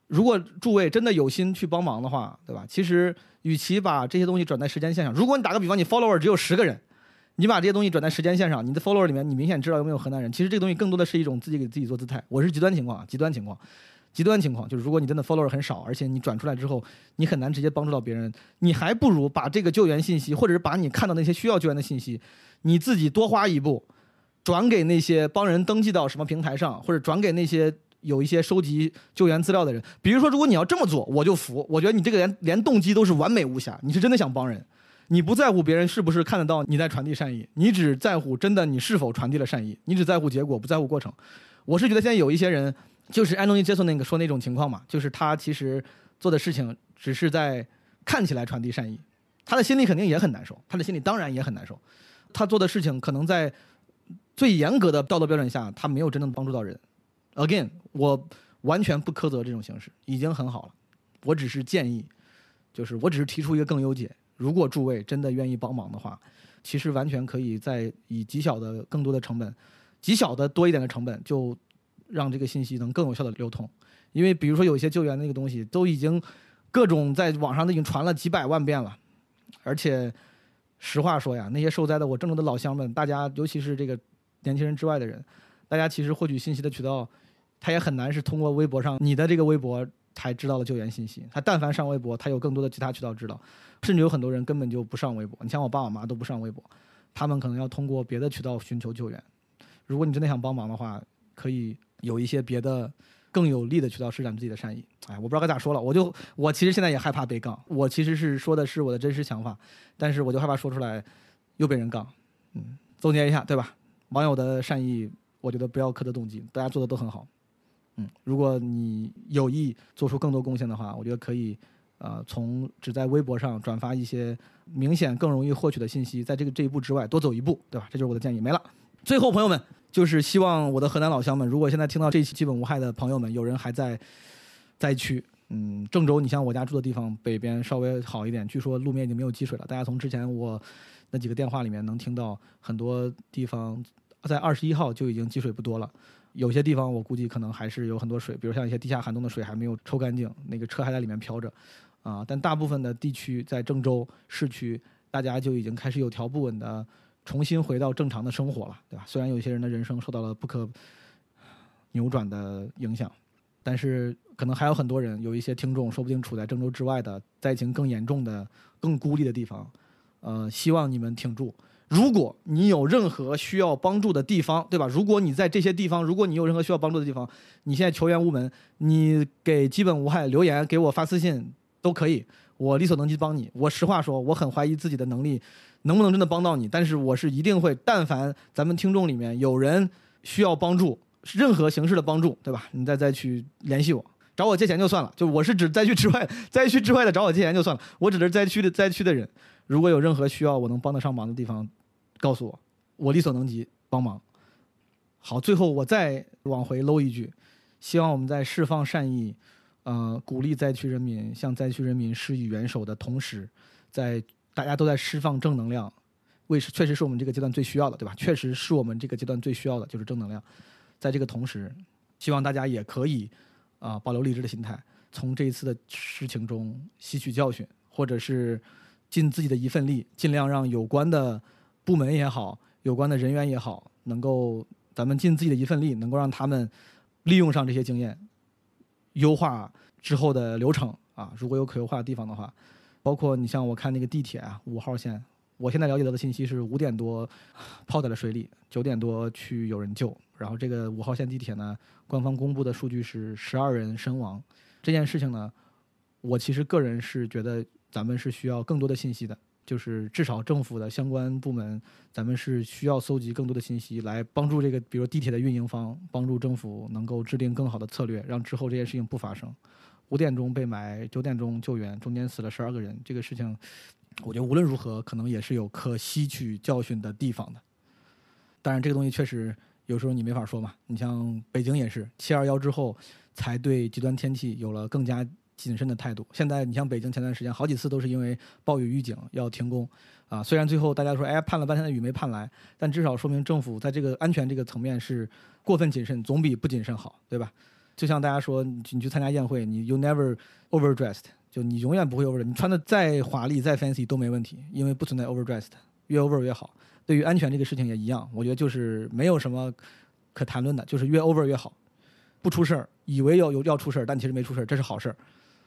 如果诸位真的有心去帮忙的话，对吧？其实，与其把这些东西转在时间线上，如果你打个比方，你 follower 只有十个人，你把这些东西转在时间线上，你的 follower 里面你明显知道有没有河南人。其实这个东西更多的是一种自己给自己做姿态。我是极端情况，极端情况。极端情况就是，如果你真的 follower 很少，而且你转出来之后，你很难直接帮助到别人，你还不如把这个救援信息，或者是把你看到那些需要救援的信息，你自己多花一步，转给那些帮人登记到什么平台上，或者转给那些有一些收集救援资料的人。比如说，如果你要这么做，我就服。我觉得你这个连连动机都是完美无瑕，你是真的想帮人，你不在乎别人是不是看得到你在传递善意，你只在乎真的你是否传递了善意，你只在乎结果，不在乎过程。我是觉得现在有一些人。就是安东尼·杰索那个说那种情况嘛，就是他其实做的事情只是在看起来传递善意，他的心里肯定也很难受，他的心里当然也很难受。他做的事情可能在最严格的道德标准下，他没有真正帮助到人。Again，我完全不苛责这种形式，已经很好了。我只是建议，就是我只是提出一个更优解。如果诸位真的愿意帮忙的话，其实完全可以在以极小的更多的成本，极小的多一点的成本就。让这个信息能更有效的流通，因为比如说有一些救援那个东西都已经各种在网上都已经传了几百万遍了，而且实话说呀，那些受灾的我郑州的老乡们，大家尤其是这个年轻人之外的人，大家其实获取信息的渠道，他也很难是通过微博上你的这个微博才知道了救援信息，他但凡上微博，他有更多的其他渠道知道，甚至有很多人根本就不上微博，你像我爸我妈都不上微博，他们可能要通过别的渠道寻求救援。如果你真的想帮忙的话，可以。有一些别的更有利的渠道施展自己的善意，哎，我不知道该咋说了，我就我其实现在也害怕被杠，我其实是说的是我的真实想法，但是我就害怕说出来又被人杠，嗯，总结一下对吧？网友的善意，我觉得不要苛责动机，大家做的都很好，嗯，如果你有意做出更多贡献的话，我觉得可以，呃，从只在微博上转发一些明显更容易获取的信息，在这个这一步之外多走一步，对吧？这就是我的建议，没了。最后，朋友们。就是希望我的河南老乡们，如果现在听到这期基本无害的朋友们，有人还在灾区，嗯，郑州，你像我家住的地方，北边稍微好一点，据说路面已经没有积水了。大家从之前我那几个电话里面能听到，很多地方在二十一号就已经积水不多了，有些地方我估计可能还是有很多水，比如像一些地下涵洞的水还没有抽干净，那个车还在里面飘着，啊，但大部分的地区在郑州市区，大家就已经开始有条不紊的。重新回到正常的生活了，对吧？虽然有些人的人生受到了不可扭转的影响，但是可能还有很多人，有一些听众说不定处在郑州之外的灾情更严重的、更孤立的地方。呃，希望你们挺住。如果你有任何需要帮助的地方，对吧？如果你在这些地方，如果你有任何需要帮助的地方，你现在求援无门，你给基本无害留言，给我发私信都可以，我力所能及帮你。我实话说，我很怀疑自己的能力。能不能真的帮到你？但是我是一定会，但凡咱们听众里面有人需要帮助，任何形式的帮助，对吧？你再再去联系我，找我借钱就算了。就我是指灾区之外，灾区之外的找我借钱就算了。我指的是灾区的灾区的人，如果有任何需要我能帮得上忙的地方，告诉我，我力所能及帮忙。好，最后我再往回搂一句，希望我们在释放善意，呃，鼓励灾区人民向灾区人民施以援手的同时，在。大家都在释放正能量，为确实是我们这个阶段最需要的，对吧？确实是我们这个阶段最需要的，就是正能量。在这个同时，希望大家也可以啊保留理智的心态，从这一次的事情中吸取教训，或者是尽自己的一份力，尽量让有关的部门也好，有关的人员也好，能够咱们尽自己的一份力，能够让他们利用上这些经验，优化之后的流程啊。如果有可优化的地方的话，包括你像我看那个地铁啊，五号线，我现在了解到的信息是五点多泡在了水里，九点多去有人救。然后这个五号线地铁呢，官方公布的数据是十二人身亡。这件事情呢，我其实个人是觉得咱们是需要更多的信息的，就是至少政府的相关部门，咱们是需要搜集更多的信息来帮助这个，比如地铁的运营方，帮助政府能够制定更好的策略，让之后这件事情不发生。五点钟被埋，九点钟救援，中间死了十二个人，这个事情，我觉得无论如何，可能也是有可吸取教训的地方的。当然，这个东西确实。有时候你没法说嘛，你像北京也是七二幺之后才对极端天气有了更加谨慎的态度。现在你像北京前段时间好几次都是因为暴雨预警要停工，啊，虽然最后大家说哎盼了半天的雨没盼来，但至少说明政府在这个安全这个层面是过分谨慎，总比不谨慎好，对吧？就像大家说你去参加宴会，你 you never overdressed，就你永远不会 over，你穿的再华丽再 fancy 都没问题，因为不存在 overdressed，越 over 越好。对于安全这个事情也一样，我觉得就是没有什么可谈论的，就是越 over 越好，不出事儿，以为要有要出事儿，但其实没出事儿，这是好事儿。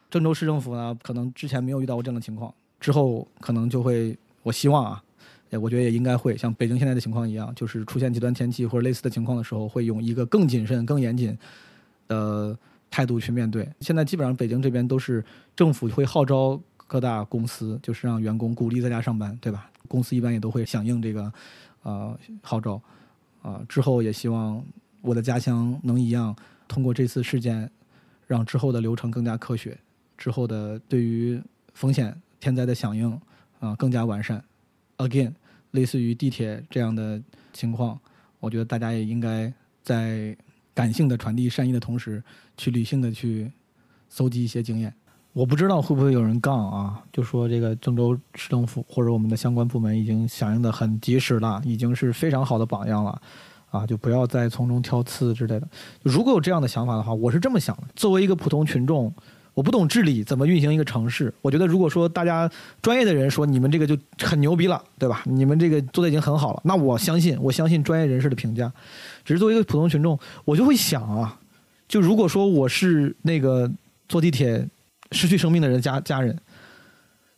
郑州市政府呢，可能之前没有遇到过这样的情况，之后可能就会，我希望啊，我觉得也应该会像北京现在的情况一样，就是出现极端天气或者类似的情况的时候，会用一个更谨慎、更严谨的态度去面对。现在基本上北京这边都是政府会号召各大公司，就是让员工鼓励在家上班，对吧？公司一般也都会响应这个，呃号召，啊之后也希望我的家乡能一样，通过这次事件，让之后的流程更加科学，之后的对于风险天灾的响应啊更加完善。Again，类似于地铁这样的情况，我觉得大家也应该在感性的传递善意的同时，去理性的去搜集一些经验。我不知道会不会有人杠啊？就说这个郑州市政府或者我们的相关部门已经响应的很及时了，已经是非常好的榜样了，啊，就不要再从中挑刺之类的。如果有这样的想法的话，我是这么想的：作为一个普通群众，我不懂治理怎么运行一个城市，我觉得如果说大家专业的人说你们这个就很牛逼了，对吧？你们这个做的已经很好了，那我相信，我相信专业人士的评价。只是作为一个普通群众，我就会想啊，就如果说我是那个坐地铁。失去生命的人家家人，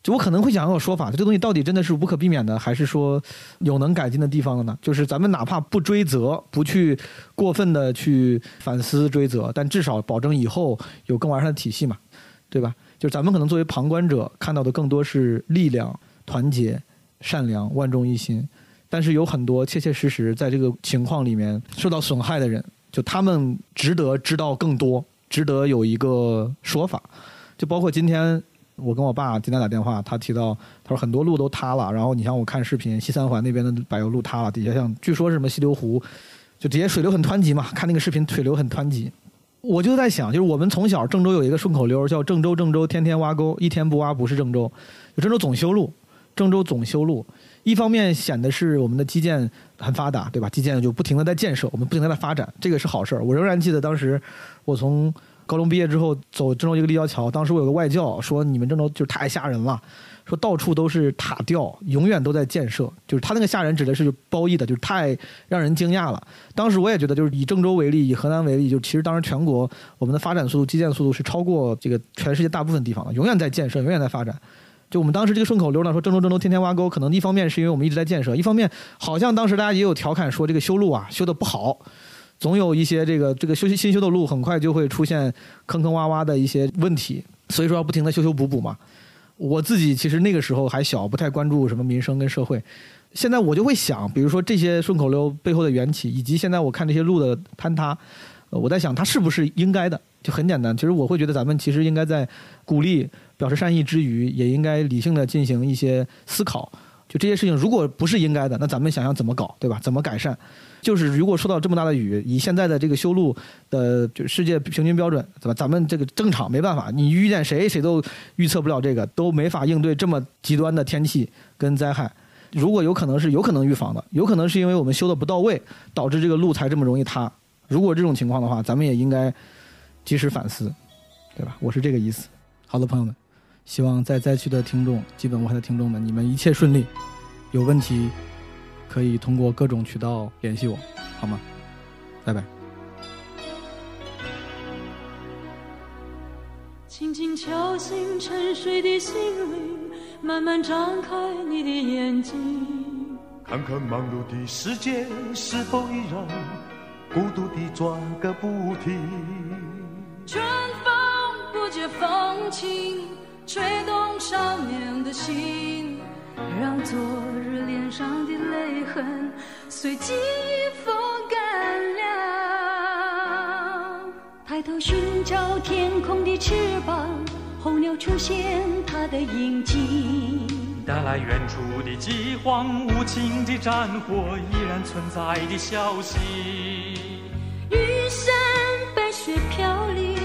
就我可能会想要说法，这东西到底真的是无可避免的，还是说有能改进的地方的呢？就是咱们哪怕不追责，不去过分的去反思追责，但至少保证以后有更完善的体系嘛，对吧？就咱们可能作为旁观者看到的更多是力量、团结、善良、万众一心，但是有很多切切实实在这个情况里面受到损害的人，就他们值得知道更多，值得有一个说法。就包括今天，我跟我爸今天打电话，他提到，他说很多路都塌了。然后你像我看视频，西三环那边的柏油路塌了，底下像据说是什么西流湖，就底下水流很湍急嘛。看那个视频，水流很湍急。我就在想，就是我们从小郑州有一个顺口溜叫“郑州郑州天天挖沟，一天不挖不是郑州”。郑州总修路，郑州总修路，一方面显得是我们的基建很发达，对吧？基建就不停的在建设，我们不停的在发展，这个是好事儿。我仍然记得当时我从。高中毕业之后走郑州一个立交桥，当时我有个外教说你们郑州就太吓人了，说到处都是塔吊，永远都在建设，就是他那个吓人指的是褒义的，就是太让人惊讶了。当时我也觉得，就是以郑州为例，以河南为例，就其实当时全国我们的发展速度、基建速度是超过这个全世界大部分地方的，永远在建设，永远在发展。就我们当时这个顺口溜呢，说郑州郑州天天挖沟，可能一方面是因为我们一直在建设，一方面好像当时大家也有调侃说这个修路啊修的不好。总有一些这个这个修新修的路，很快就会出现坑坑洼洼的一些问题，所以说要不停的修修补补嘛。我自己其实那个时候还小，不太关注什么民生跟社会。现在我就会想，比如说这些顺口溜背后的缘起，以及现在我看这些路的坍塌，我在想它是不是应该的？就很简单，其实我会觉得咱们其实应该在鼓励、表示善意之余，也应该理性的进行一些思考。就这些事情，如果不是应该的，那咱们想想怎么搞，对吧？怎么改善？就是如果受到这么大的雨，以现在的这个修路的就世界平均标准，对吧？咱们这个正常没办法，你遇见谁谁都预测不了这个，都没法应对这么极端的天气跟灾害。如果有可能是有可能预防的，有可能是因为我们修的不到位，导致这个路才这么容易塌。如果这种情况的话，咱们也应该及时反思。对吧？我是这个意思。好的，朋友们，希望在灾区的听众、基本无害的听众们，你们一切顺利。有问题可以通过各种渠道联系我，好吗？拜拜。轻轻敲醒沉睡的心灵，慢慢张开你的眼睛，看看忙碌的世界是否依然孤独地转个不停。春风不解风情，吹动少年的心，让昨日脸上的泪痕随记忆风干了。抬头寻找天空的翅膀，候鸟出现它的影迹。带来远处的饥荒，无情的战火依然存在的消息。玉山白雪飘零，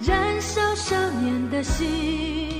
燃烧少年的心，